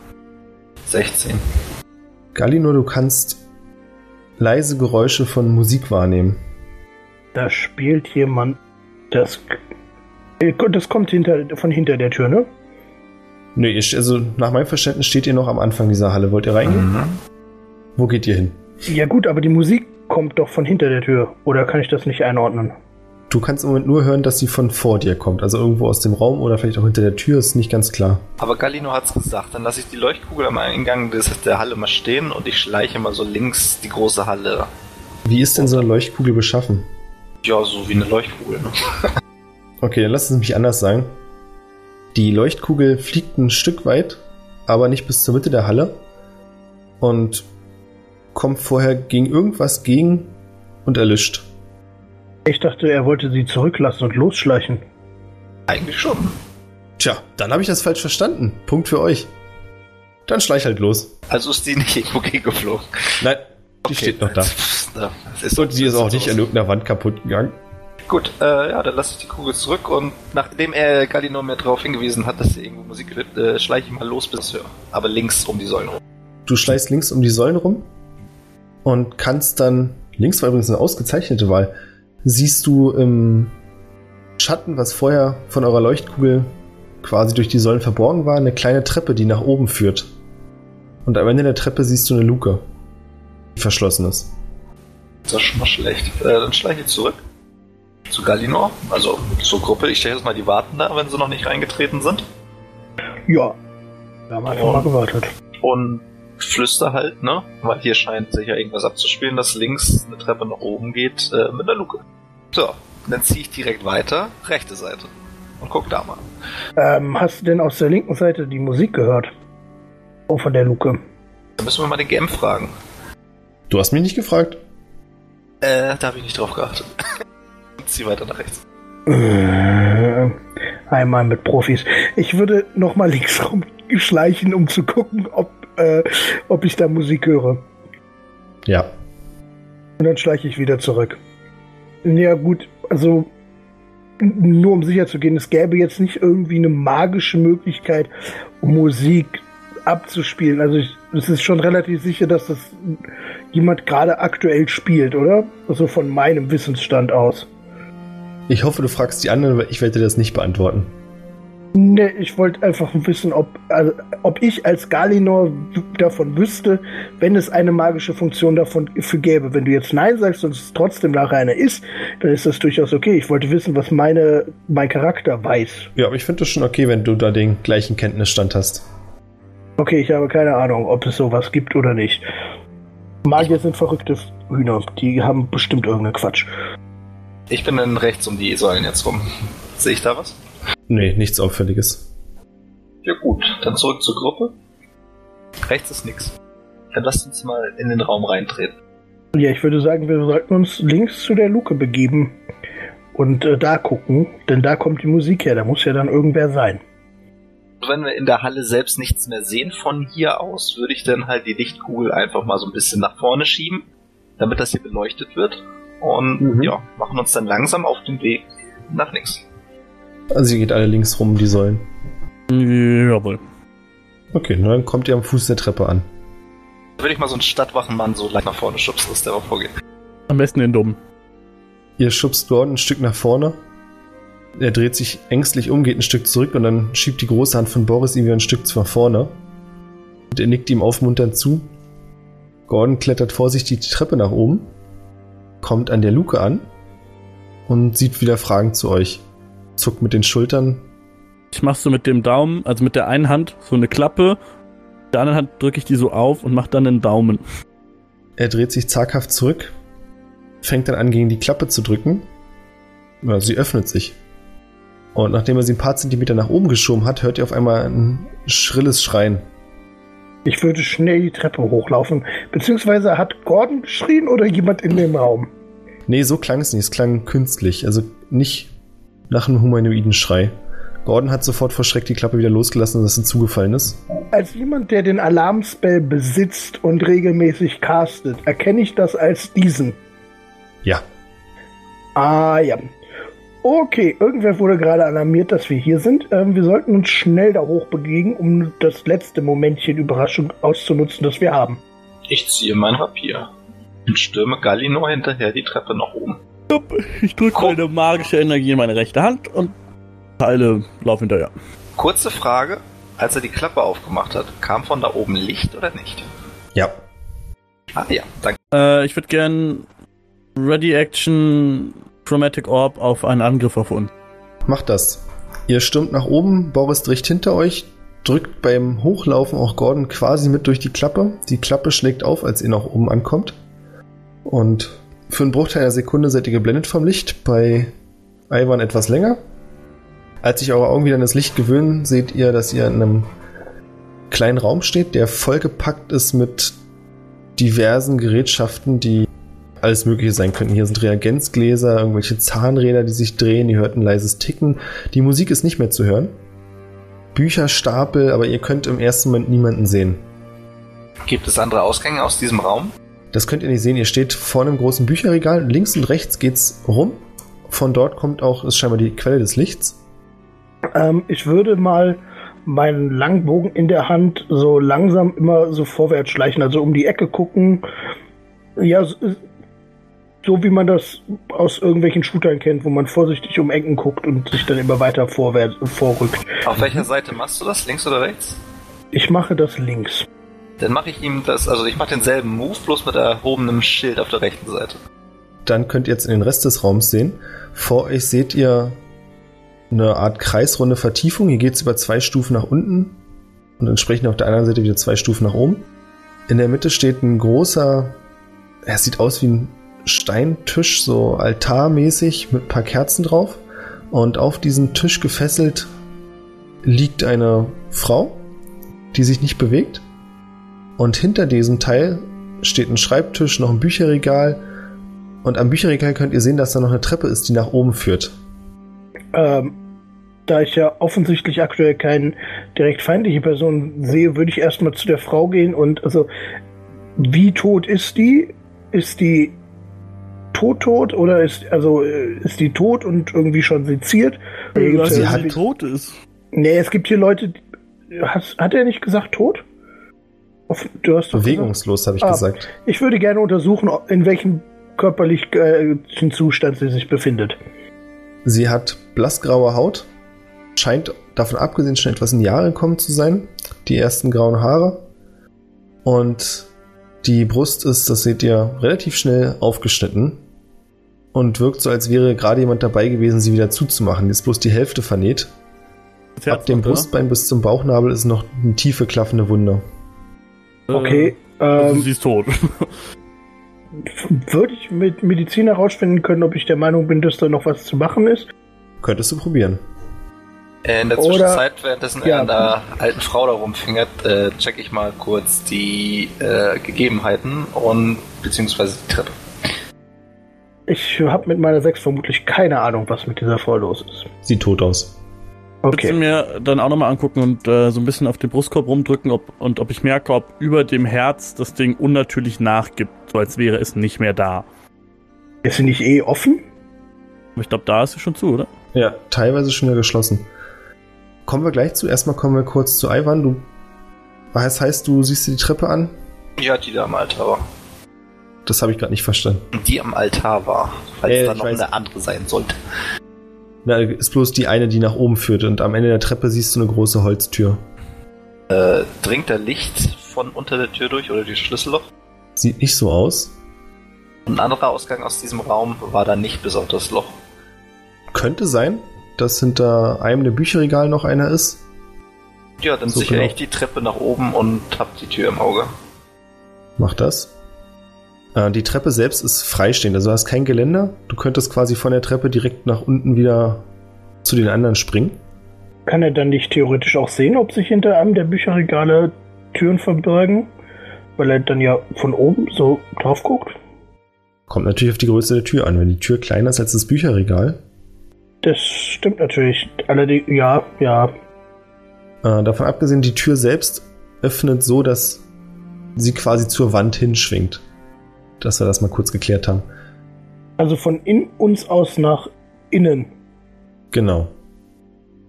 B: 16.
C: Galino, du kannst leise Geräusche von Musik wahrnehmen.
D: Da spielt jemand. Das. Äh, Das kommt hinter, von hinter der Tür, ne?
C: St- also nach meinem Verständnis steht ihr noch am Anfang dieser Halle. Wollt ihr reingehen?
B: Mhm.
C: Wo geht ihr hin?
D: Ja, gut, aber die Musik kommt doch von hinter der Tür. Oder kann ich das nicht einordnen?
C: Du kannst im Moment nur hören, dass sie von vor dir kommt. Also irgendwo aus dem Raum oder vielleicht auch hinter der Tür, ist nicht ganz klar.
B: Aber Galino hat's gesagt, dann lasse ich die Leuchtkugel am Eingang des, der Halle mal stehen und ich schleiche mal so links die große Halle.
C: Wie ist denn so eine Leuchtkugel beschaffen?
B: Ja, so wie eine Leuchtkugel. Ne?
C: Okay, dann lass es mich anders sagen. Die Leuchtkugel fliegt ein Stück weit, aber nicht bis zur Mitte der Halle und kommt vorher gegen irgendwas gegen und erlischt.
D: Ich dachte, er wollte sie zurücklassen und losschleichen.
B: Eigentlich schon.
C: Tja, dann habe ich das falsch verstanden. Punkt für euch. Dann schleich halt los.
B: Also ist die nicht irgendwo gegengeflogen.
C: Nein, die
B: Okay.
C: steht noch da.
B: Ja, das ist
C: Und sie ist auch nicht an irgendeiner Wand kaputt gegangen.
B: Gut, äh, ja, dann lasse ich die Kugel zurück und nachdem er Galino mir darauf hingewiesen hat, dass hier irgendwo Musik wird, äh, schleiche ich mal los bis höre. Aber links um die Säulen rum.
C: Du schleichst links um die Säulen rum und kannst dann, links war übrigens eine ausgezeichnete Wahl, siehst du im Schatten, was vorher von eurer Leuchtkugel quasi durch die Säulen verborgen war, eine kleine Treppe, die nach oben führt. Und am Ende der Treppe siehst du eine Luke, die verschlossen ist.
B: Das ist schon mal schlecht. Äh, dann schleiche ich zurück zu Galino, also zur Gruppe. Ich stelle jetzt mal die warten da, wenn sie noch nicht reingetreten sind.
D: Ja. Wir haben einfach mal gewartet.
B: Und flüster halt, ne? Weil hier scheint sich ja irgendwas abzuspielen, dass links eine Treppe nach oben geht äh, mit einer Luke. So, dann ziehe ich direkt weiter, rechte Seite. Und guck da mal.
D: Ähm, hast du denn aus der linken Seite die Musik gehört? Oh, von der Luke.
B: Dann müssen wir mal den GM fragen.
C: Du hast mich nicht gefragt.
B: Äh, da habe ich nicht drauf geachtet. Zieh weiter nach rechts.
D: Äh, einmal mit Profis. Ich würde noch mal links rumschleichen, um zu gucken, ob, äh, ob ich da Musik höre.
C: Ja.
D: Und dann schleiche ich wieder zurück. Ja gut, also nur um sicher zu gehen, es gäbe jetzt nicht irgendwie eine magische Möglichkeit, Musik abzuspielen. Also ich, es ist schon relativ sicher, dass das jemand gerade aktuell spielt, oder? Also von meinem Wissensstand aus.
C: Ich hoffe, du fragst die anderen, weil ich werde dir das nicht beantworten.
D: Ne, ich wollte einfach wissen, ob, also, ob ich als Galinor davon wüsste, wenn es eine magische Funktion davon für gäbe. Wenn du jetzt Nein sagst und es trotzdem nachher eine ist, dann ist das durchaus okay. Ich wollte wissen, was meine, mein Charakter weiß.
C: Ja, aber ich finde das schon okay, wenn du da den gleichen Kenntnisstand hast.
D: Okay, ich habe keine Ahnung, ob es sowas gibt oder nicht. Magier sind verrückte Hühner. Die haben bestimmt irgendeinen Quatsch.
B: Ich bin dann rechts um die Säulen jetzt rum. Sehe ich da was?
C: Nee, nichts Auffälliges.
B: Ja gut, dann zurück zur Gruppe. Rechts ist nix. Dann lasst uns mal in den Raum reintreten.
D: Ja, ich würde sagen, wir sollten uns links zu der Luke begeben und äh, da gucken, denn da kommt die Musik her. Da muss ja dann irgendwer sein.
B: Wenn wir in der Halle selbst nichts mehr sehen von hier aus, würde ich dann halt die Lichtkugel einfach mal so ein bisschen nach vorne schieben, damit das hier beleuchtet wird. Und
C: Mhm.
B: ja, machen uns dann langsam auf den Weg nach links.
C: Also ihr geht alle links rum um die Säulen.
E: Jawohl.
C: Okay, na, dann kommt ihr am Fuß der Treppe an.
B: Da würde ich mal so einen Stadtwachenmann so leicht nach vorne schubsen, dass der auch vorgeht.
E: Am besten den Dummen.
C: Ihr schubst Gordon ein Stück nach vorne. Er dreht sich ängstlich um, geht ein Stück zurück und dann schiebt die große Hand von Boris ihn wieder ein Stück nach vorne. Und er nickt ihm aufmunternd zu. Gordon klettert vorsichtig die Treppe nach oben, kommt an der Luke an und sieht wieder Fragen zu euch. Zuckt mit den Schultern.
E: Ich mach so mit dem Daumen, also mit der einen Hand, so eine Klappe. Mit der anderen Hand drücke ich die so auf und mach dann einen Daumen.
C: Er dreht sich zaghaft zurück, fängt dann an, gegen die Klappe zu drücken. Ja, sie öffnet sich. Und nachdem er sie ein paar Zentimeter nach oben geschoben hat, hört ihr auf einmal ein schrilles Schreien.
D: Ich würde schnell die Treppe hochlaufen. Beziehungsweise hat Gordon geschrien oder jemand in dem Raum?
C: Nee, so klang es nicht. Es klang künstlich. Also nicht nach einem humanoiden Schrei. Gordon hat sofort vor Schreck die Klappe wieder losgelassen, dass sie zugefallen ist.
D: Als jemand, der den Alarmspell besitzt und regelmäßig castet, erkenne ich das als diesen.
C: Ja,
D: Ah ja. Okay, irgendwer wurde gerade alarmiert, dass wir hier sind. Ähm, wir sollten uns schnell da hoch begeben, um das letzte Momentchen Überraschung auszunutzen, das wir haben.
B: Ich ziehe mein Rapier und stürme Galino hinterher die Treppe nach oben.
E: Ich drücke meine magische Energie in meine rechte Hand und Teile laufen hinterher.
B: Kurze Frage, als er die Klappe aufgemacht hat, kam von da oben Licht oder nicht?
C: ja.
B: Ah ja, danke.
E: Äh, ich würde gern Ready Action Chromatic Orb auf einen Angriff auf uns.
C: Macht das. Ihr stürmt nach oben, Boris dicht hinter euch, drückt beim Hochlaufen auch Gordon quasi mit durch die Klappe. Die Klappe schlägt auf, als ihr nach oben ankommt. Und für einen Bruchteil der Sekunde seid ihr geblendet vom Licht, bei Ivan etwas länger. Als sich eure Augen wieder an das Licht gewöhnen, seht ihr, dass ihr in einem kleinen Raum steht, der vollgepackt ist mit diversen Gerätschaften, die alles Mögliche sein könnten. Hier sind Reagenzgläser, irgendwelche Zahnräder, die sich drehen, ihr hört ein leises Ticken. Die Musik ist nicht mehr zu hören. Bücherstapel, aber ihr könnt im ersten Moment niemanden sehen.
B: Gibt es andere Ausgänge aus diesem Raum?
C: Das könnt ihr nicht sehen. Ihr steht vor einem großen Bücherregal. Links und rechts geht's rum. Von dort kommt auch, ist scheinbar die Quelle des Lichts.
D: Ähm, ich würde mal meinen Langbogen in der Hand so langsam immer so vorwärts schleichen, also um die Ecke gucken. Ja, so, so wie man das aus irgendwelchen Shootern kennt, wo man vorsichtig um Ecken guckt und sich dann immer weiter vorwärts vorrückt.
B: Auf welcher Seite machst du das? Links oder rechts?
D: Ich mache das links.
B: Dann mache ich ihm das, also ich mache denselben Move, bloß mit erhobenem Schild auf der rechten Seite.
C: Dann könnt ihr jetzt in den Rest des Raums sehen. Vor euch seht ihr eine Art kreisrunde Vertiefung. Hier geht's über zwei Stufen nach unten und entsprechend auf der anderen Seite wieder zwei Stufen nach oben. In der Mitte steht ein großer, er sieht aus wie ein Steintisch, so altarmäßig mit ein paar Kerzen drauf. Und auf diesem Tisch gefesselt liegt eine Frau, die sich nicht bewegt. Und hinter diesem Teil steht ein Schreibtisch, noch ein Bücherregal. Und am Bücherregal könnt ihr sehen, dass da noch eine Treppe ist, die nach oben führt.
D: Ähm, da ich ja offensichtlich aktuell keine direkt feindliche Person sehe, würde ich erstmal zu der Frau gehen und also wie tot ist die? Ist die tot tot oder ist also äh, ist die tot und irgendwie schon seziert? Oder
E: Ja,
D: gibt's
E: sie
D: ja-
E: halt tot ist.
D: Nee, es gibt hier Leute, die- hat, hat er nicht gesagt tot? Auf- Du hast
C: Bewegungslos, habe ich
D: Ah.
C: gesagt.
D: Ich würde gerne untersuchen, in welchem körperlichen Zustand sie sich befindet.
C: Sie hat blassgraue Haut, scheint davon abgesehen schon etwas in die Jahre gekommen zu sein. Die ersten grauen Haare. Und die Brust ist, das seht ihr, relativ schnell aufgeschnitten. Und wirkt so, als wäre gerade jemand dabei gewesen, sie wieder zuzumachen. Die ist bloß die Hälfte vernäht. Ab dem
E: da?
C: Brustbein bis zum Bauchnabel ist noch eine tiefe, klaffende Wunde.
D: Okay.
E: Also
D: Ähm,
E: sie ist tot.
D: würde ich mit Medizin herausfinden können, ob ich der Meinung bin, dass da noch was zu machen ist?
C: Könntest du probieren.
B: Äh, In der
D: Oder-
B: Zwischenzeit, währenddessen
D: Ja.
B: er an der alten Frau da rumfingert, äh, check ich mal kurz die äh, Gegebenheiten und beziehungsweise die Treppe.
D: Ich habe mit meiner 6 vermutlich keine Ahnung, was mit dieser Frau los ist.
C: Sieht tot aus.
E: Würdest du
D: Okay.
E: mir dann auch nochmal angucken und äh, so ein bisschen auf den Brustkorb rumdrücken ob, und ob ich merke, ob über dem Herz das Ding unnatürlich nachgibt, so als wäre es nicht mehr da.
D: Ist sie nicht eh offen?
E: Aber ich glaube, da ist sie schon zu, oder?
C: Ja, teilweise schon wieder geschlossen. Kommen wir gleich zu. Erstmal kommen wir kurz zu Ivan. Du, was heißt, du siehst dir die Treppe an?
B: Ja, die da am Altar war.
C: Das habe ich gerade nicht verstanden.
B: Die am Altar war, falls
C: Äh,
B: da noch
C: weiß.
B: eine andere sein sollte.
C: Na, ist bloß die eine, die nach oben führt und am Ende der Treppe siehst du eine große Holztür.
B: Äh, dringt da Licht von unter der Tür durch oder durch das Schlüsselloch?
C: Sieht nicht so aus.
B: Ein anderer Ausgang aus diesem Raum war da nicht bis auf das Loch.
C: Könnte sein, dass hinter einem der Bücherregal noch einer ist.
B: Ja, dann
C: So
B: sichere
C: genau.
B: ich die Treppe nach oben und hab die Tür im Auge.
C: Mach das. Äh, die Treppe selbst ist freistehend, also du hast kein Geländer. Du könntest quasi von der Treppe direkt nach unten wieder zu den anderen springen.
D: Kann er dann nicht theoretisch auch sehen, ob sich hinter einem der Bücherregale Türen verbergen? Weil er dann ja von oben so drauf guckt?
C: Kommt natürlich auf die Größe der Tür an. Wenn die Tür kleiner ist als das Bücherregal,
D: Das stimmt natürlich. Allerdings, ja, ja.
C: Äh, davon abgesehen, die Tür selbst öffnet so, dass sie quasi zur Wand hinschwingt. Dass wir das mal kurz geklärt haben.
D: Also von in uns aus nach innen.
C: Genau.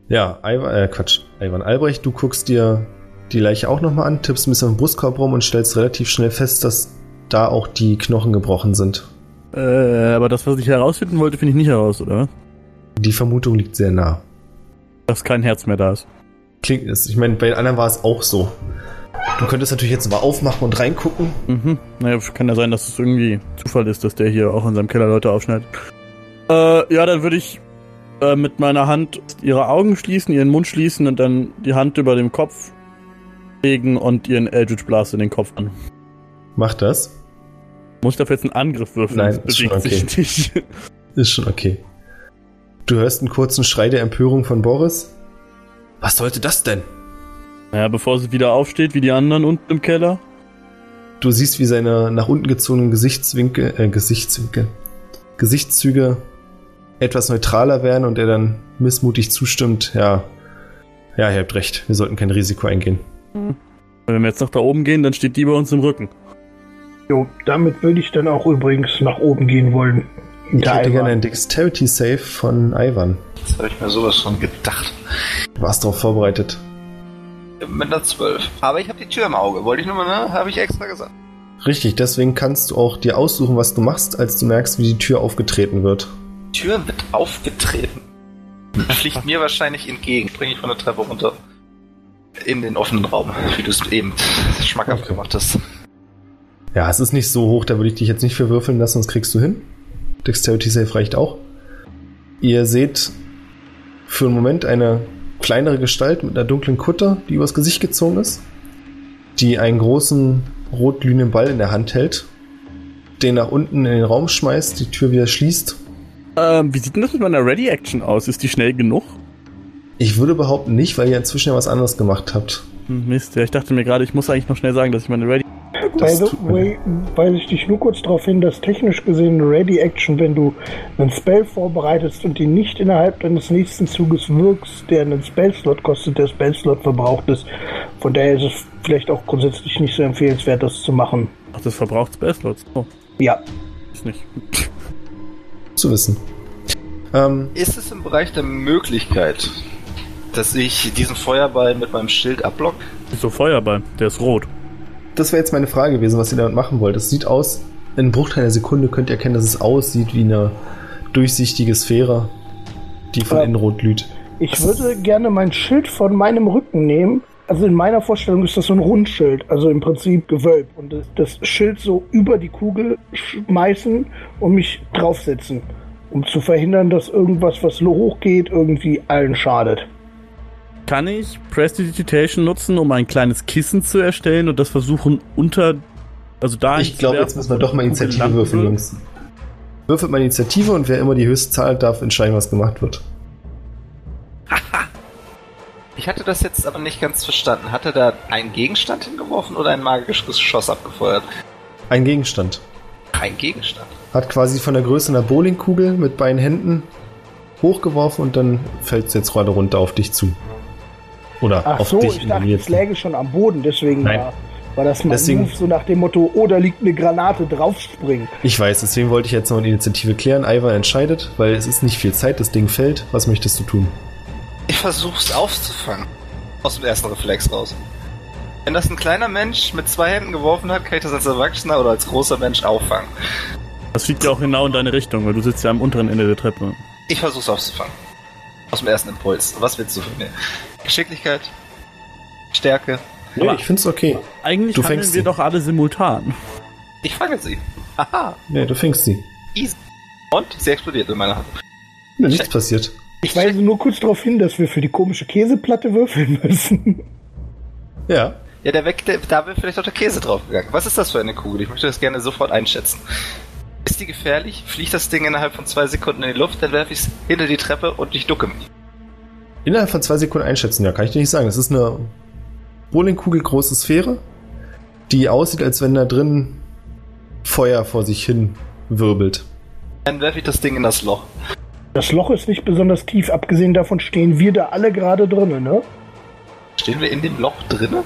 C: Ja, Ivan, äh, Quatsch, Ivan Albrecht, du guckst dir die Leiche auch nochmal an, tippst ein bisschen am Brustkorb rum und stellst relativ schnell fest, dass da auch die Knochen gebrochen sind.
E: Äh, aber das, was ich herausfinden wollte, finde ich nicht heraus, oder?
C: Die Vermutung liegt sehr nah.
E: Dass kein Herz mehr da ist.
C: Klingt es. Ich meine, bei den anderen war es auch so. Du könntest natürlich jetzt mal aufmachen und reingucken.
E: Mhm. Naja, kann ja sein, dass es irgendwie Zufall ist, dass der hier auch in seinem Keller Leute aufschneidet. Äh, ja, dann würde ich äh, mit meiner Hand ihre Augen schließen, ihren Mund schließen und dann die Hand über dem Kopf legen und ihren Eldritch Blast in den Kopf an.
C: Mach das.
E: Muss ich dafür jetzt einen Angriff würfeln?
C: Nein,
E: Das
C: ist schon
E: bewegt sich nicht.
C: Ist schon okay. Du hörst einen kurzen Schrei der Empörung von Boris. Was sollte das denn?
E: Naja, bevor sie wieder aufsteht, wie die anderen unten im Keller.
C: Du siehst, wie seine nach unten gezogenen Gesichtswinkel, äh, Gesichtswinkel, Gesichtszüge etwas neutraler werden und er dann missmutig zustimmt, ja, ja, ihr habt recht, wir sollten kein Risiko eingehen.
E: Wenn wir jetzt nach da oben gehen, dann steht die bei uns im Rücken.
D: Jo, damit würde ich dann auch übrigens nach oben gehen wollen.
C: Ich hätte
D: Ivan.
C: gerne einen Dexterity Save von Ivan.
B: Das habe ich mir sowas schon gedacht.
C: Du warst darauf vorbereitet.
B: Mit einer 12. Aber ich habe die Tür im Auge. Wollte ich nur mal, ne? Habe ich extra gesagt.
C: Richtig, deswegen kannst du auch dir aussuchen, was du machst, als du merkst, wie die Tür aufgetreten wird.
B: Die Tür wird aufgetreten. Fliegt mir wahrscheinlich entgegen. Springe ich von der Treppe runter. In den offenen Raum, wie du es eben schmackhaft
C: Okay.
B: gemacht hast.
C: Ja, es ist nicht so hoch, da würde ich dich jetzt nicht für würfeln lassen, sonst kriegst du hin. Dexterity Save reicht auch. Ihr seht für einen Moment eine kleinere Gestalt mit einer dunklen Kutte, die übers Gesicht gezogen ist, die einen großen rotglühenden Ball in der Hand hält, den nach unten in den Raum schmeißt, die Tür wieder schließt.
E: Ähm, wie sieht denn das mit meiner Ready-Action aus? Ist die schnell genug?
C: Ich würde behaupten nicht, weil ihr inzwischen ja was anderes gemacht habt.
E: Hm, Mist, ja, ich dachte mir gerade, ich muss eigentlich noch schnell sagen, dass ich meine Ready...
D: By the way, weise ich dich nur kurz darauf hin, dass technisch gesehen eine Ready Action, wenn du einen Spell vorbereitest und ihn nicht innerhalb deines nächsten Zuges wirkst, der einen Spellslot kostet, der Spellslot verbraucht ist. Von daher ist es vielleicht auch grundsätzlich nicht so empfehlenswert, das zu machen.
E: Ach, das verbraucht Spellslots. Oh,
D: Ja,
E: ist nicht.
C: Zu wissen. Ähm,
B: Ist es im Bereich der Möglichkeit, dass ich diesen Feuerball mit meinem Schild abblock?
E: Wieso Feuerball? Der ist rot.
C: Das wäre jetzt meine Frage gewesen, was ihr damit machen wollt. Es sieht aus, in einem Bruchteil einer Sekunde könnt ihr erkennen, dass es aussieht wie eine durchsichtige Sphäre, die von
D: Ja.
C: innen rot glüht.
D: ich würde gerne mein Schild von meinem Rücken nehmen. Also in meiner Vorstellung ist das so ein Rundschild, also im Prinzip gewölbt. Und das Schild so über die Kugel schmeißen und mich draufsetzen. Um zu verhindern, dass irgendwas, was hochgeht, irgendwie allen schadet.
E: Kann ich Prestidigitation nutzen, um ein kleines Kissen zu erstellen und das versuchen unter... Also da
C: Ich glaube, jetzt müssen wir doch mal Initiative würfeln? Jungs. Würfelt mal Initiative und wer immer die höchste Zahl darf entscheiden, was gemacht wird.
B: Ich hatte das jetzt aber nicht ganz verstanden. Hat er da einen Gegenstand hingeworfen oder ein magisches Geschoss abgefeuert?
C: Ein Gegenstand.
B: Kein Gegenstand.
C: Hat quasi von der Größe einer Bowlingkugel mit beiden Händen hochgeworfen und dann fällt es jetzt gerade runter auf dich zu. Oder
D: Ach
C: auf
D: so,
C: dich.
D: ich dachte, es läge schon am Boden, deswegen
C: Nein.
D: war, war das mein
C: Deswegen-
D: Move so nach dem Motto, oh, da liegt eine Granate, draufspringen.
C: Ich weiß, deswegen wollte ich jetzt noch eine Initiative klären. Ivar entscheidet, weil es ist nicht viel Zeit, das Ding fällt. Was möchtest du tun?
B: Ich versuch's aufzufangen. Aus dem ersten Reflex raus. Wenn das ein kleiner Mensch mit zwei Händen geworfen hat, kann ich das als Erwachsener oder als großer Mensch auffangen.
E: Das fliegt ja auch genau in deine Richtung, weil du sitzt ja am unteren Ende der Treppe.
B: Ich versuch's aufzufangen. Aus dem ersten Impuls. Was willst du von mir? Geschicklichkeit? Stärke?
C: Nee,
E: Aber-
C: ich find's okay.
E: Eigentlich
C: Du
E: handeln
C: fängst
E: wir
C: sie.
E: doch alle simultan.
B: Ich fange sie. Haha.
C: Nee, du fängst sie.
B: Easy. Und sie explodiert in meiner Hand.
C: Nee, nichts passiert.
D: Ich weise nur kurz darauf hin, dass wir für die komische Käseplatte würfeln müssen.
C: Ja.
B: Ja, der weg, der, da wäre vielleicht auch der Käse draufgegangen. Was ist das für eine Kugel? Ich möchte das gerne sofort einschätzen. Ist die gefährlich? Fliegt das Ding innerhalb von zwei Sekunden in die Luft, dann werfe ich es hinter die Treppe und ich ducke mich.
C: Innerhalb von zwei Sekunden einschätzen, ja, kann ich dir nicht sagen. Es ist eine Bowlingkugel große Sphäre, die aussieht, als wenn da drin Feuer vor sich hin wirbelt.
B: Dann werfe ich das Ding in das Loch.
D: Das Loch ist nicht besonders tief, abgesehen davon stehen wir da alle gerade drinnen, ne?
B: Stehen wir in dem Loch drinne?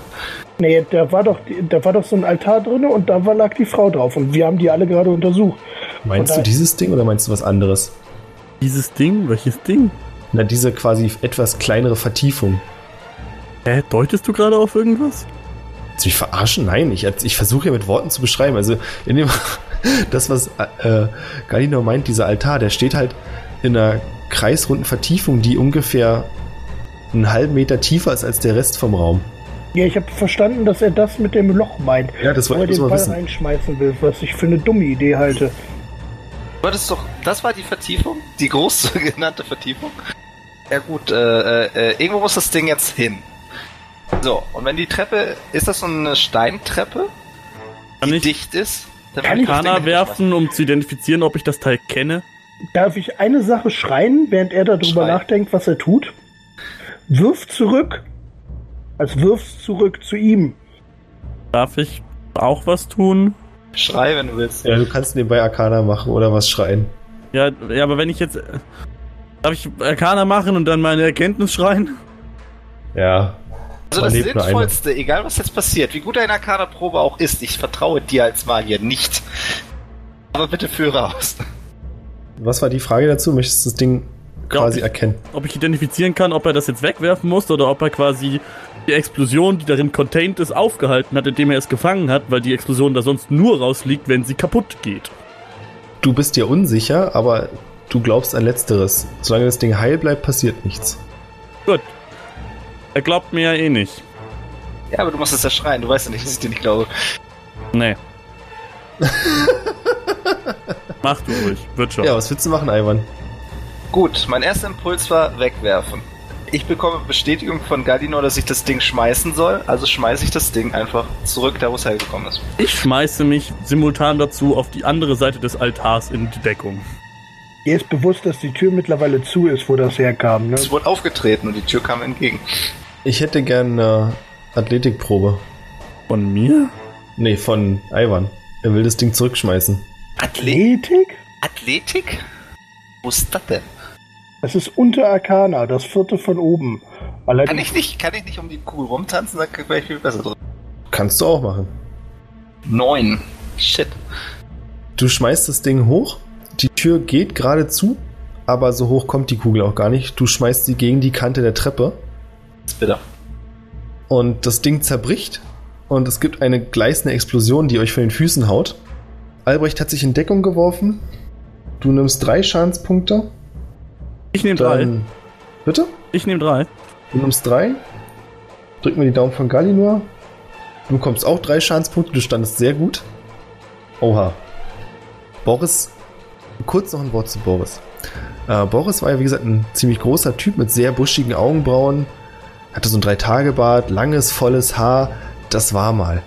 D: Nee, da war doch, da war doch so ein Altar drinne und da war, lag die Frau drauf und wir haben die alle gerade untersucht.
C: Meinst du dieses Ding oder meinst du was anderes?
E: Dieses Ding? Welches Ding?
C: Na, diese quasi etwas kleinere Vertiefung.
E: Hä, deutest du gerade auf irgendwas?
C: Willst du mich verarschen? Nein, ich, ich versuche ja mit Worten zu beschreiben. Also, in dem, das, was äh, Galino meint, dieser Altar, der steht halt in einer kreisrunden Vertiefung, die ungefähr einen halben Meter tiefer ist als der Rest vom Raum.
D: Ja, ich habe verstanden, dass er das mit dem Loch meint.
C: Ja, das
D: wo er
C: wollte ich
D: den
C: mal
D: Ball
C: wissen.
D: reinschmeißen will, was ich für eine dumme Idee halte.
B: Du hattest doch, das war die Vertiefung? Die groß genannte Vertiefung? Ja gut, äh, äh, irgendwo muss das Ding jetzt hin. So, und wenn die Treppe, ist das so eine Steintreppe,
E: Kann
B: die
E: ich
B: dicht ist? Dann
D: Kann ich
E: Kana werfen, um zu identifizieren, ob ich das Teil kenne?
D: Darf ich eine Sache schreien, während er darüber
B: Schrei.
D: nachdenkt, was er tut? Wirf zurück. Als wirfst zurück zu ihm.
E: Darf ich auch was tun?
B: Schrei, wenn du willst.
C: Ja, du kannst nebenbei Arcana machen oder was schreien.
E: Ja, ja, aber wenn ich jetzt. Darf ich Arcana machen und dann meine Erkenntnis schreien?
C: Ja.
B: Also das Sinnvollste, egal was jetzt passiert, wie gut deine Arcana-Probe auch ist, ich vertraue dir als Magier nicht. Aber bitte führe aus.
C: Was war die Frage dazu? Möchtest du das Ding quasi
E: ich-
C: erkennen?
E: Ob ich identifizieren kann, ob er das jetzt wegwerfen muss oder ob er quasi die Explosion, die darin contained ist, aufgehalten hat, indem er es gefangen hat, weil die Explosion da sonst nur rausliegt, wenn sie kaputt geht.
C: Du bist dir unsicher, aber du glaubst an Letzteres. Solange das Ding heil bleibt, passiert nichts.
E: Gut. Er glaubt mir ja eh nicht.
B: Ja, aber du musst es ja schreien, du weißt ja nicht, dass ich dir nicht glaube.
E: Nee. Mach du ruhig, wird schon.
C: Ja, was willst du machen, Ivan?
B: Gut, mein erster Impuls war wegwerfen. Ich bekomme Bestätigung von Galinor, dass ich das Ding schmeißen soll, also schmeiße ich das Ding einfach zurück, da wo es hergekommen ist.
E: Ich schmeiße mich simultan dazu auf die andere Seite des Altars in die Deckung.
D: Dir ist bewusst, dass die Tür mittlerweile zu ist, wo das herkam, ne?
B: Es wurde aufgetreten und die Tür kam entgegen.
C: Ich hätte gern eine Athletikprobe.
E: Von mir?
C: Nee, von Ivan. Er will das Ding zurückschmeißen.
B: Athlet
D: Athletik?
B: Athletik? Wo ist das denn?
D: Das ist unter Arcana, das vierte von oben.
B: Kann
D: Allerdings,
B: ich nicht, kann ich nicht um die Kugel rumtanzen, dann wäre ich viel besser drin.
C: Kannst du auch machen.
B: Neun. Shit.
C: Du schmeißt das Ding hoch, die Tür geht gerade zu, aber so hoch kommt die Kugel auch gar nicht. Du schmeißt sie gegen die Kante der Treppe
B: Das ist bitter.
C: und das Ding zerbricht und es gibt eine gleißende Explosion, die euch von den Füßen haut. Albrecht hat sich in Deckung geworfen. Du nimmst drei Schadenspunkte.
E: Ich nehme drei.
C: Bitte?
E: Ich nehme drei.
C: Du nimmst drei. Drück mir die Daumen von Galinor. Du bekommst auch drei Schadenspunkte. Du standest sehr gut. Oha. Boris. Kurz noch ein Wort zu Boris. Äh, Boris war ja, wie gesagt, ein ziemlich großer Typ mit sehr buschigen Augenbrauen. Hatte so ein Drei-Tage-Bart, langes, volles Haar. Das war mal.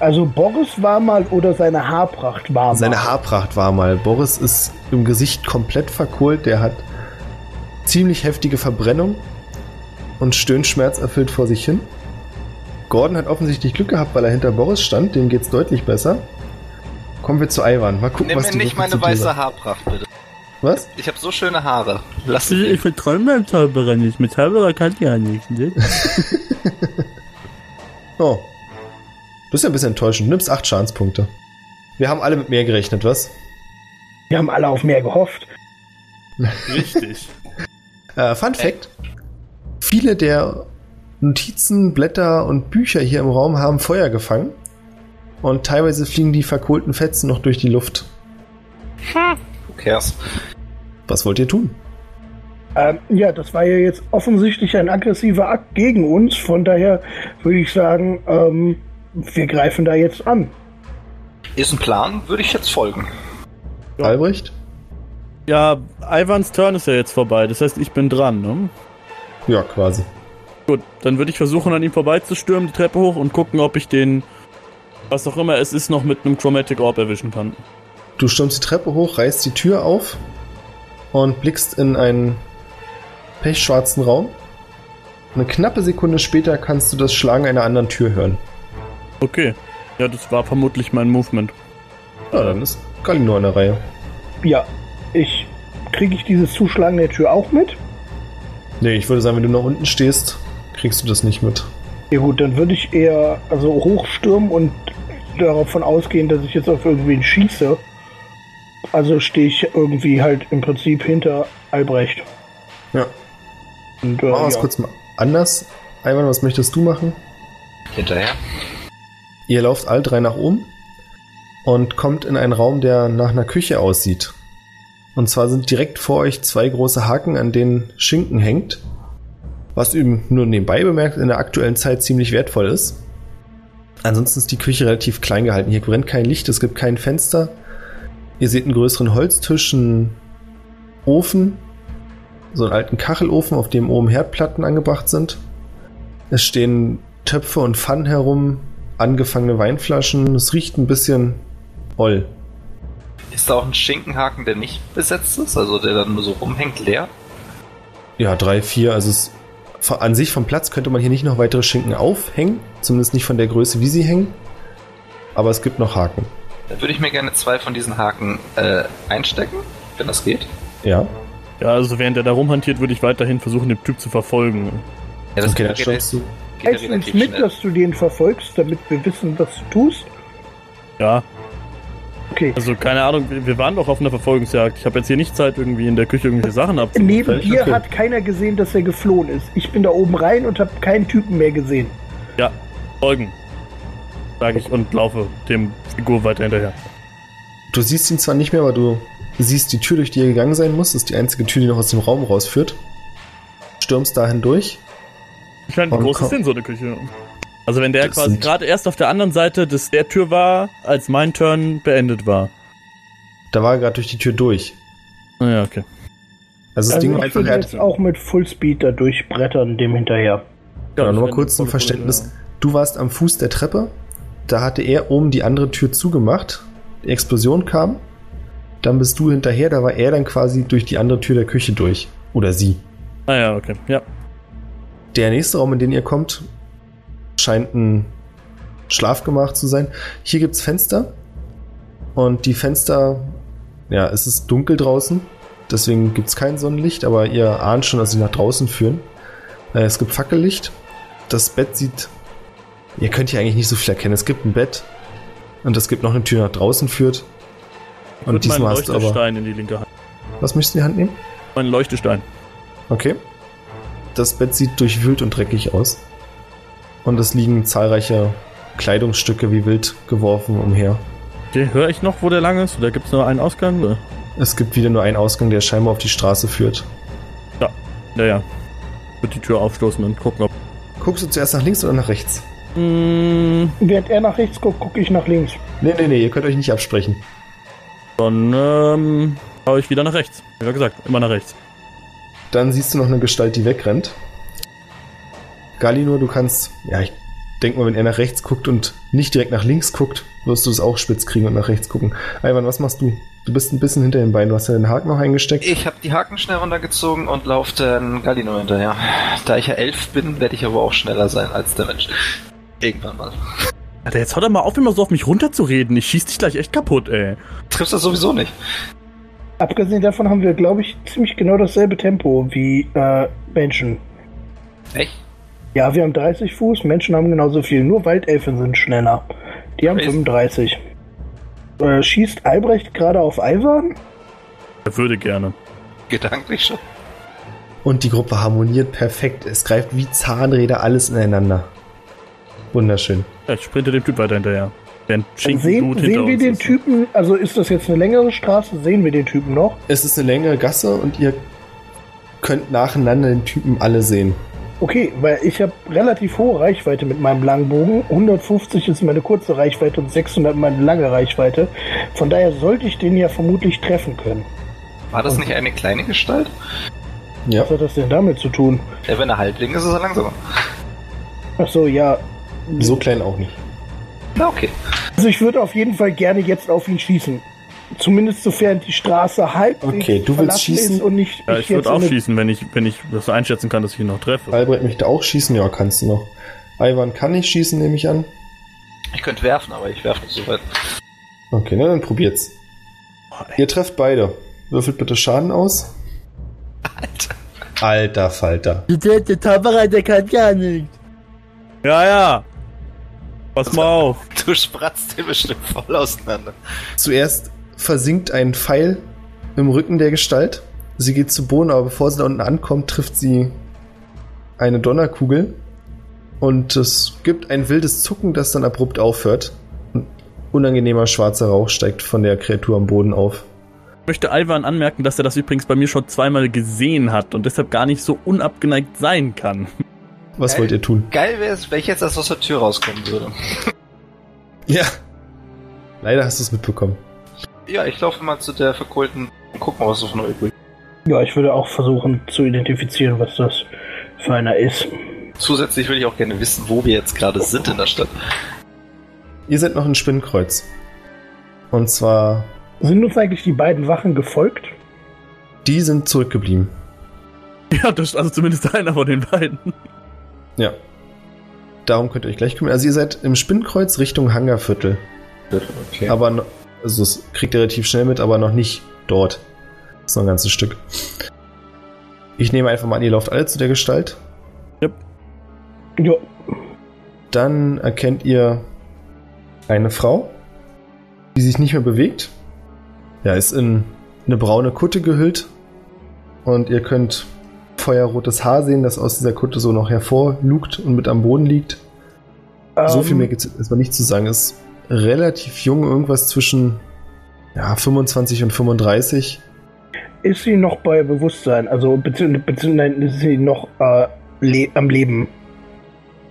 D: also Boris war mal oder seine Haarpracht war mal.
C: Seine Haarpracht war mal. Boris ist im Gesicht komplett verkohlt. Der hat ziemlich heftige Verbrennung und stöhnt schmerzerfüllt vor sich hin. Gordon hat offensichtlich Glück gehabt, weil er hinter Boris stand. Dem geht's deutlich besser. Kommen wir zu Ivan. Mal gucken,
B: Nimm
C: was
B: mir nicht meine weiße. Haarpracht, bitte.
C: Was?
B: Ich habe so schöne Haare. Lass sie
E: Ich vertraue meinem Zauberer nicht. Mit Zauberer kann ja nichts. Ne?
C: Oh. Du bist ja ein bisschen enttäuschend. Du nimmst acht Schadenspunkte. Wir haben alle mit mehr gerechnet, was?
D: Wir haben alle auf mehr gehofft.
E: Richtig.
C: Äh, Fun Fact: Viele der Notizen, Blätter und Bücher hier im Raum haben Feuer gefangen. Und teilweise fliegen die verkohlten Fetzen noch durch die Luft.
B: Who cares?
C: Was wollt ihr tun?
D: Ähm, ja, das war ja jetzt offensichtlich ein aggressiver Akt gegen uns. Von daher würde ich sagen, ähm, wir greifen da jetzt an.
B: Ist ein Plan, würde ich jetzt folgen.
E: Ja.
C: Albrecht?
E: Ja, Ivans Turn ist ja jetzt vorbei. Das heißt, ich bin dran, ne?
C: Ja, quasi.
E: Gut, dann würde ich versuchen, an ihm vorbeizustürmen, die Treppe hoch und gucken, ob ich den, was auch immer es ist, noch mit einem Chromatic Orb erwischen kann.
C: Du stürmst die Treppe hoch, reißt die Tür auf und blickst in einen pechschwarzen Raum. Eine knappe Sekunde später kannst du das Schlagen einer anderen Tür hören.
E: Okay. Ja, das war vermutlich mein Movement.
C: Ja, dann ist Galinor in der Reihe.
D: Ja, ich kriege ich dieses Zuschlagen der Tür auch mit.
C: Nee, ich würde sagen, wenn du nach unten stehst, kriegst du das nicht mit.
D: Ja gut, dann würde ich eher also hochstürmen und davon ausgehen, dass ich jetzt auf irgendwen schieße. Also stehe ich irgendwie halt im Prinzip hinter Albrecht.
C: Ja.
D: Und, äh,
C: Machen wir es
D: ja.
C: kurz mal anders. Ivan, was möchtest du machen?
B: Hinterher.
C: Ihr lauft all drei nach oben und kommt in einen Raum, der nach einer Küche aussieht. Und zwar sind direkt vor euch zwei große Haken, an denen Schinken hängt. Was eben nur nebenbei bemerkt in der aktuellen Zeit ziemlich wertvoll ist. Ansonsten ist die Küche relativ klein gehalten. Hier brennt kein Licht, es gibt kein Fenster. Ihr seht einen größeren Holztisch, einen Ofen, so einen alten Kachelofen, auf dem oben Herdplatten angebracht sind. Es stehen Töpfe und Pfannen herum, angefangene Weinflaschen. Es riecht ein bisschen oll.
B: Ist da auch ein Schinkenhaken, der nicht besetzt ist, also der dann nur so rumhängt, leer?
C: Ja, drei, vier. Also es, an sich vom Platz könnte man hier nicht noch weitere Schinken aufhängen. Zumindest nicht von der Größe, wie sie hängen. Aber es gibt noch Haken.
B: Dann würde ich mir gerne zwei von diesen Haken äh, einstecken, wenn das geht.
C: Ja.
E: Ja, also während er da rumhantiert, würde ich weiterhin versuchen, den Typ zu verfolgen.
B: Ja, das
C: okay, dann
B: geht,
C: stoppst du.
B: geht
D: Heißt uns mit, dass du den verfolgst, damit wir wissen, was du tust?
E: Ja,
D: Okay.
E: also keine Ahnung, wir waren doch auf einer Verfolgungsjagd. Ich habe jetzt hier nicht Zeit, irgendwie in der Küche irgendwelche Sachen abzunehmen.
D: Neben dir
C: okay.
D: hat keiner gesehen, dass er geflohen ist. Ich bin da oben rein und habe keinen Typen mehr gesehen.
E: Ja, folgen. Sage ich und laufe dem Figur weiter hinterher.
C: Du siehst ihn zwar nicht mehr, aber du siehst die Tür, durch die er gegangen sein muss. Das ist die einzige Tür, die noch aus dem Raum rausführt. Stürmst dahin durch.
E: Ich meine, wie groß ist denn so eine Küche? Also wenn der
C: Das
E: quasi gerade erst auf der anderen Seite des der Tür war, als mein Turn beendet war.
C: Da war er gerade durch die Tür durch.
E: Ah ja, okay.
C: Also das
D: Also
C: Ding war
D: ich
C: einfach,
D: jetzt auch mit Fullspeed da durchbrettern, dem hinterher.
C: genau,
E: ich
C: nur mal
E: bin
C: kurz zum Verständnis. Du warst am Fuß der Treppe. Da hatte er oben die andere Tür zugemacht. Die Explosion kam. Dann bist du hinterher. Da war er dann quasi durch die andere Tür der Küche durch. Oder sie.
E: Ah ja, okay. Ja.
C: Der nächste Raum, in den ihr kommt, scheint ein Schlafgemach zu sein. Hier gibt's Fenster. Und die Fenster, ja, es ist dunkel draußen. Deswegen gibt's kein Sonnenlicht, aber ihr ahnt schon, dass sie nach draußen führen. Äh, Es gibt Fackellicht. Das Bett sieht. Ihr könnt hier eigentlich nicht so viel erkennen. Es gibt ein Bett. Und es gibt noch eine Tür nach draußen führt. Und
E: meinen
C: diesmal hast du aber.
E: Leuchtestein in die linke Hand.
C: Was möchtest du in die Hand nehmen?
E: Mein Leuchtestein.
C: Okay. Das Bett sieht durchwühlt und dreckig aus. Und es liegen zahlreiche Kleidungsstücke wie wild geworfen umher.
E: Okay, höre ich noch, wo der lang ist? Oder gibt es nur einen Ausgang? Oder?
C: Es gibt wieder nur einen Ausgang, der scheinbar auf die Straße führt.
E: Ja, ja. Wird die Tür aufstoßen und gucken, ob.
C: Guckst du zuerst nach links oder nach rechts?
E: Mm,
D: Während er nach rechts guckt, gucke ich nach links.
C: Nee, nee, nee, ihr könnt euch nicht absprechen.
E: dann ähm, schaue ich wieder nach rechts. Wie gesagt, immer nach rechts.
C: Dann siehst du noch eine Gestalt, die wegrennt. Galinur, du kannst, ja, ich denke mal, wenn er nach rechts guckt und nicht direkt nach links guckt, wirst du es auch spitz kriegen und nach rechts gucken. Ivan, was machst du? Du bist ein bisschen hinter den Beinen, du hast ja den Haken noch eingesteckt.
B: Ich habe die Haken schnell runtergezogen und laufe dann Galino hinterher. Da ich ja elf bin, werde ich aber auch schneller sein als der Mensch. Irgendwann mal.
E: Alter, jetzt hör doch mal auf, immer so auf mich runterzureden. Ich schieß dich gleich echt kaputt, ey.
B: Triffst das sowieso nicht.
D: Abgesehen davon haben wir, glaube ich, ziemlich genau dasselbe Tempo wie äh, Menschen.
B: Echt?
D: Ja, wir haben 30 Fuß, Menschen haben genauso viel. Nur Waldelfen sind schneller. Die haben
B: Crazy.
D: 35. Äh, schießt Albrecht gerade auf Ivan?
E: Er würde gerne.
B: Gedanklich schon.
C: Und die Gruppe harmoniert perfekt. Es greift wie Zahnräder alles ineinander. Wunderschön.
E: Ja, ich sprinte dem Typ weiter hinterher. Während
D: Dann
E: Schinken
D: sehen,
E: Blut
D: sehen wir den
E: ist.
D: Typen, also ist das jetzt eine längere Straße, sehen wir den Typen noch?
C: Es ist eine längere Gasse und ihr könnt nacheinander den Typen alle sehen.
D: Okay, weil ich habe relativ hohe Reichweite mit meinem Langbogen. 150 ist meine kurze Reichweite und 600 meine lange Reichweite. Von daher sollte ich den ja vermutlich treffen können.
B: War das nicht eine kleine Gestalt?
C: Ja.
D: Was hat das denn damit zu tun?
B: Ja, wenn er Halbling ist, ist er langsamer.
D: Ach so, ja.
C: So klein auch nicht.
B: Na okay.
D: Also ich würde auf jeden Fall gerne jetzt auf ihn schießen. Zumindest sofern die Straße halb
C: Okay, du willst schießen?
D: ist und nicht
E: Ja, ich würde
D: in
E: auch
D: eine-
E: schießen, wenn ich, wenn ich das einschätzen kann, dass ich ihn noch treffe.
C: Albrecht möchte auch schießen, ja, kannst du noch. Ivan kann nicht schießen, nehme ich an.
B: Ich könnte werfen, aber ich werfe nicht so weit.
C: Okay, na dann probiert's.
E: Ey.
C: Ihr trefft beide. Würfelt bitte Schaden aus.
B: Alter.
C: Alter Falter.
D: Der Zauberer, der kann gar nicht.
E: Ja, ja. Pass mal auf.
B: Du spratzt den bestimmt voll auseinander.
C: Zuerst versinkt ein Pfeil im Rücken der Gestalt. Sie geht zu Boden, aber bevor sie da unten ankommt, trifft sie eine Donnerkugel. Und es gibt ein wildes Zucken, das dann abrupt aufhört. Ein unangenehmer schwarzer Rauch steigt von der Kreatur am Boden auf.
E: Ich möchte Alvan anmerken, dass er das übrigens bei mir schon zweimal gesehen hat und deshalb gar nicht so unabgeneigt sein kann.
C: Was
B: Geil.
C: wollt ihr tun?
B: Geil wäre es, wenn ich jetzt erst aus der Tür rauskommen würde.
C: Ja. Leider hast du es mitbekommen.
B: Ja, ich laufe mal zu der verkohlten und guck mal, was so von euch übrig
D: Ja, ich würde auch versuchen zu identifizieren, was das für einer ist.
B: Zusätzlich würde ich auch gerne wissen, wo wir jetzt gerade sind in der Stadt.
C: Ihr seid noch in Spinnkreuz. Und zwar,
D: Sind uns eigentlich die beiden Wachen gefolgt?
C: die sind zurückgeblieben.
E: Ja, das ist also zumindest einer von den beiden.
C: Ja. Darum könnt ihr euch gleich kümmern. Also ihr seid im Spinnkreuz Richtung Hangarviertel.
B: Okay.
C: Aber, also das kriegt ihr relativ schnell mit, aber noch nicht dort. Das ist noch ein ganzes Stück. Ich nehme einfach mal an, ihr lauft alle zu der Gestalt.
D: Ja,
C: Dann erkennt ihr eine Frau, die sich nicht mehr bewegt. Ja, ist in eine braune Kutte gehüllt. Und ihr könnt feuerrotes Haar sehen, das aus dieser Kutte so noch hervorlugt und mit am Boden liegt. so viel
D: ähm,
C: mehr gibt es erstmal nicht zu sagen. Ist relativ jung, irgendwas zwischen ja, 25 und 35.
D: Ist sie noch bei Bewusstsein? Also, beziehungsweise ist sie noch äh, le am Leben?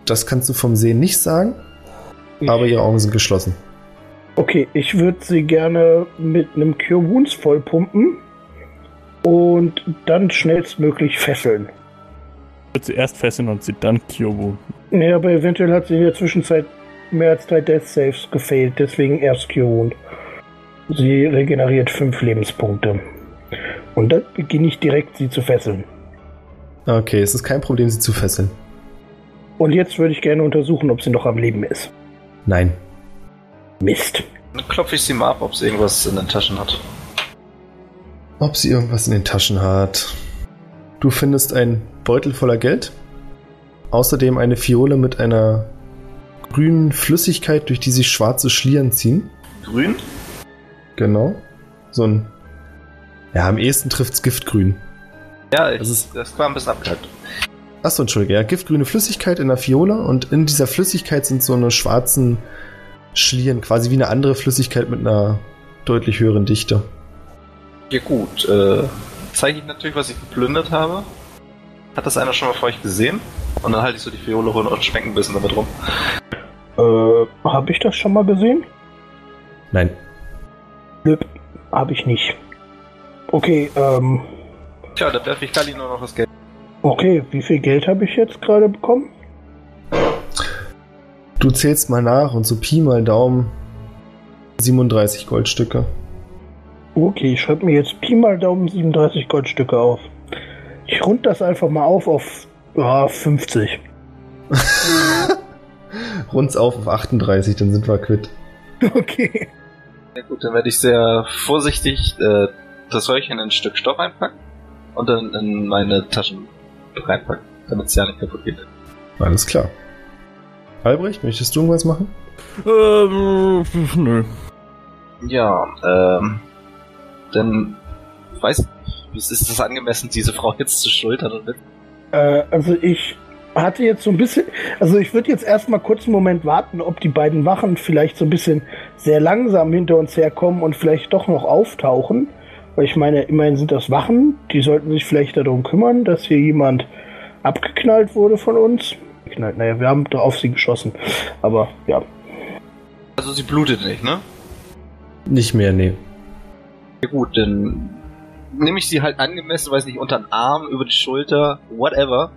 C: Das kannst du vom Sehen nicht sagen, aber ihre Augen sind geschlossen.
D: Okay, ich würde sie gerne mit einem Cure Wounds vollpumpen und dann schnellstmöglich fesseln.
E: Wird sie erst fesseln und sie dann Kyobu.
D: Nee, aber eventuell hat sie in der Zwischenzeit mehr als drei Death Saves gefehlt, deswegen erst Wound. Sie regeneriert fünf Lebenspunkte. Und dann beginne ich direkt, sie zu fesseln.
C: Okay, es ist kein Problem, sie zu fesseln.
D: Und jetzt würde ich gerne untersuchen, ob sie noch am Leben ist.
C: Nein.
D: Mist.
B: Dann klopfe ich sie mal ab, ob sie irgendwas in den Taschen hat.
C: Ob sie irgendwas in den Taschen hat. Du findest einen Beutel voller Geld. Außerdem eine Fiole mit einer grünen Flüssigkeit, durch die sich schwarze Schlieren ziehen.
B: Grün?
C: Genau. So ein. Ja, am ehesten trifft's Giftgrün.
B: Ja, ich,
C: Das
B: das,
C: ist-
B: war ein bisschen abgehackt.
C: Achso, entschuldige. Ja, giftgrüne Flüssigkeit in der Fiole und in dieser Flüssigkeit sind so eine schwarzen Schlieren, quasi wie eine andere Flüssigkeit mit einer deutlich höheren Dichte.
B: Ja gut, äh, zeige ich natürlich, was ich geplündert habe. Hat das einer schon mal vor euch gesehen? Und dann halte ich so die Fiole hoch und schwenke ein bisschen damit rum.
D: Äh, habe ich das schon mal gesehen?
C: Nein.
D: Nö, habe ich nicht. Okay, ähm,
B: Tja, da werfe ich Kali nur noch das Geld.
D: okay, wie viel Geld habe ich jetzt gerade bekommen?
C: Du zählst mal nach und so Pi mal Daumen 37 Goldstücke.
D: Okay, ich schreibe mir jetzt Pi mal Daumen 37 Goldstücke auf. Ich rund das einfach mal auf auf ja, 50.
C: Rund's auf auf 38, dann sind wir quitt.
D: Okay.
B: Ja gut, dann werde ich sehr vorsichtig äh, das Röhrchen in ein Stück Stoff einpacken und dann in meine Taschen reinpacken, damit es ja nicht kaputt geht.
C: Alles klar. Albrecht, möchtest du irgendwas machen?
E: Ähm, nö.
B: Ja, ähm, dann weiß ich ist das angemessen, diese Frau jetzt zu schultern und mit
D: Äh, also ich hatte jetzt so ein bisschen, also ich würde jetzt erstmal kurz einen Moment warten, ob die beiden Wachen vielleicht so ein bisschen sehr langsam hinter uns herkommen und vielleicht doch noch auftauchen. Weil ich meine, immerhin sind das Wachen, die sollten sich vielleicht darum kümmern, dass hier jemand abgeknallt wurde von uns. Geknallt, naja, wir haben doch auf sie geschossen. Aber ja.
B: Also sie blutet nicht, ne?
C: Nicht mehr, nee.
B: Ja gut, dann nehme ich sie halt angemessen, weiß nicht, unter den Arm, über die Schulter, whatever.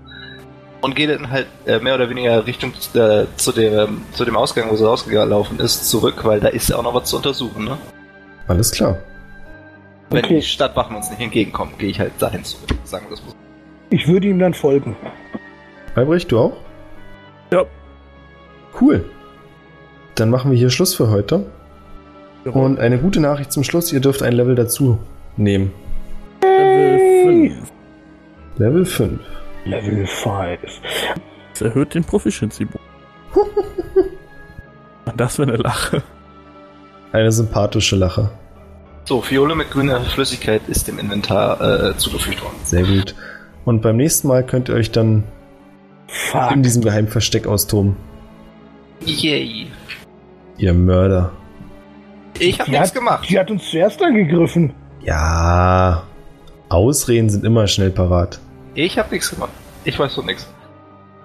B: Und gehe dann halt äh, mehr oder weniger Richtung äh, zu, der, zu dem Ausgang, wo sie rausgelaufen ist, zurück, weil da ist ja auch noch was zu untersuchen, ne?
C: Alles klar.
B: Wenn
D: Okay.
B: die Stadtwachen uns nicht entgegenkommen, gehe ich halt dahin zurück, sagen wir das.
D: Ich würde ihm dann folgen.
C: Albrecht, du auch?
E: Ja.
C: Cool. Dann machen wir hier Schluss für heute. Und eine gute Nachricht zum Schluss, ihr dürft ein Level dazu nehmen.
E: Level 5.
C: Level 5.
D: Level 5.
E: Das erhöht den Proficiency. Das wäre eine Lache.
C: Eine sympathische Lache.
B: So, Fiole mit grüner Flüssigkeit ist dem Inventar äh, zugefügt worden.
C: Sehr gut. Und beim nächsten Mal könnt ihr euch dann
D: Fuck.
C: in diesem Geheimversteck austoben.
B: Yay.
C: Ihr Mörder.
B: Ich hab
D: Die
B: nichts
D: hat,
B: gemacht.
D: die hat uns zuerst angegriffen.
C: Ja. Ausreden sind immer schnell parat.
B: Ich hab nichts gemacht. Ich weiß so nichts.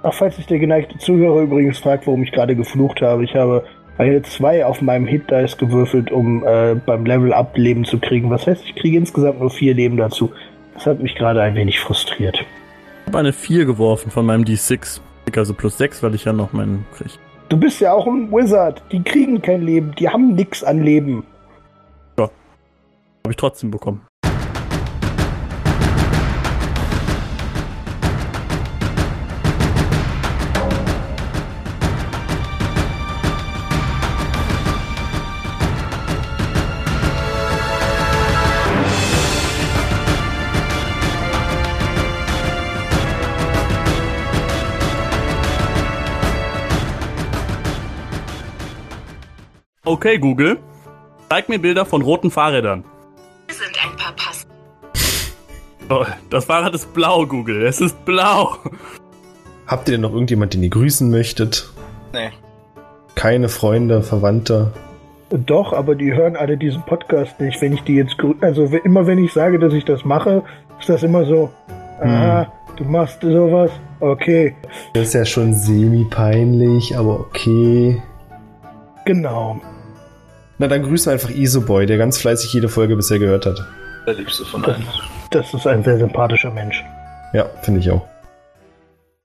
D: Ach, falls sich der geneigte Zuhörer übrigens fragt, warum ich gerade geflucht habe, ich habe eine 2 auf meinem Hit Dice gewürfelt, um äh, beim Level Up Leben zu kriegen. Was heißt, ich kriege insgesamt nur 4 Leben dazu. Das hat mich gerade ein wenig frustriert.
E: Ich habe eine 4 geworfen von meinem D6. Also plus 6, weil ich ja noch meinen krieg.
D: Du bist ja auch ein Wizard. Die kriegen kein Leben. Die haben nix an Leben.
E: Habe ich trotzdem bekommen. Okay, Google. Zeig mir Bilder von roten Fahrrädern.
F: Hier sind ein paar Pass.
E: Oh, das Fahrrad ist blau, Google. Es ist blau.
C: Habt ihr denn noch irgendjemand, den ihr grüßen möchtet?
B: Nee.
C: Keine Freunde, Verwandte?
D: Doch, aber die hören alle diesen Podcast nicht. Wenn ich die jetzt, grü- also immer wenn ich sage, dass ich das mache, ist das immer so, ah, du machst sowas, okay,
C: Das ist ja schon semi-peinlich, aber okay.
D: genau.
C: Na, dann grüßen wir einfach Isoboy, der ganz fleißig jede Folge bisher gehört hat.
B: Der liebste von allen.
D: Das ist ein sehr sympathischer Mensch.
C: Ja, finde ich auch.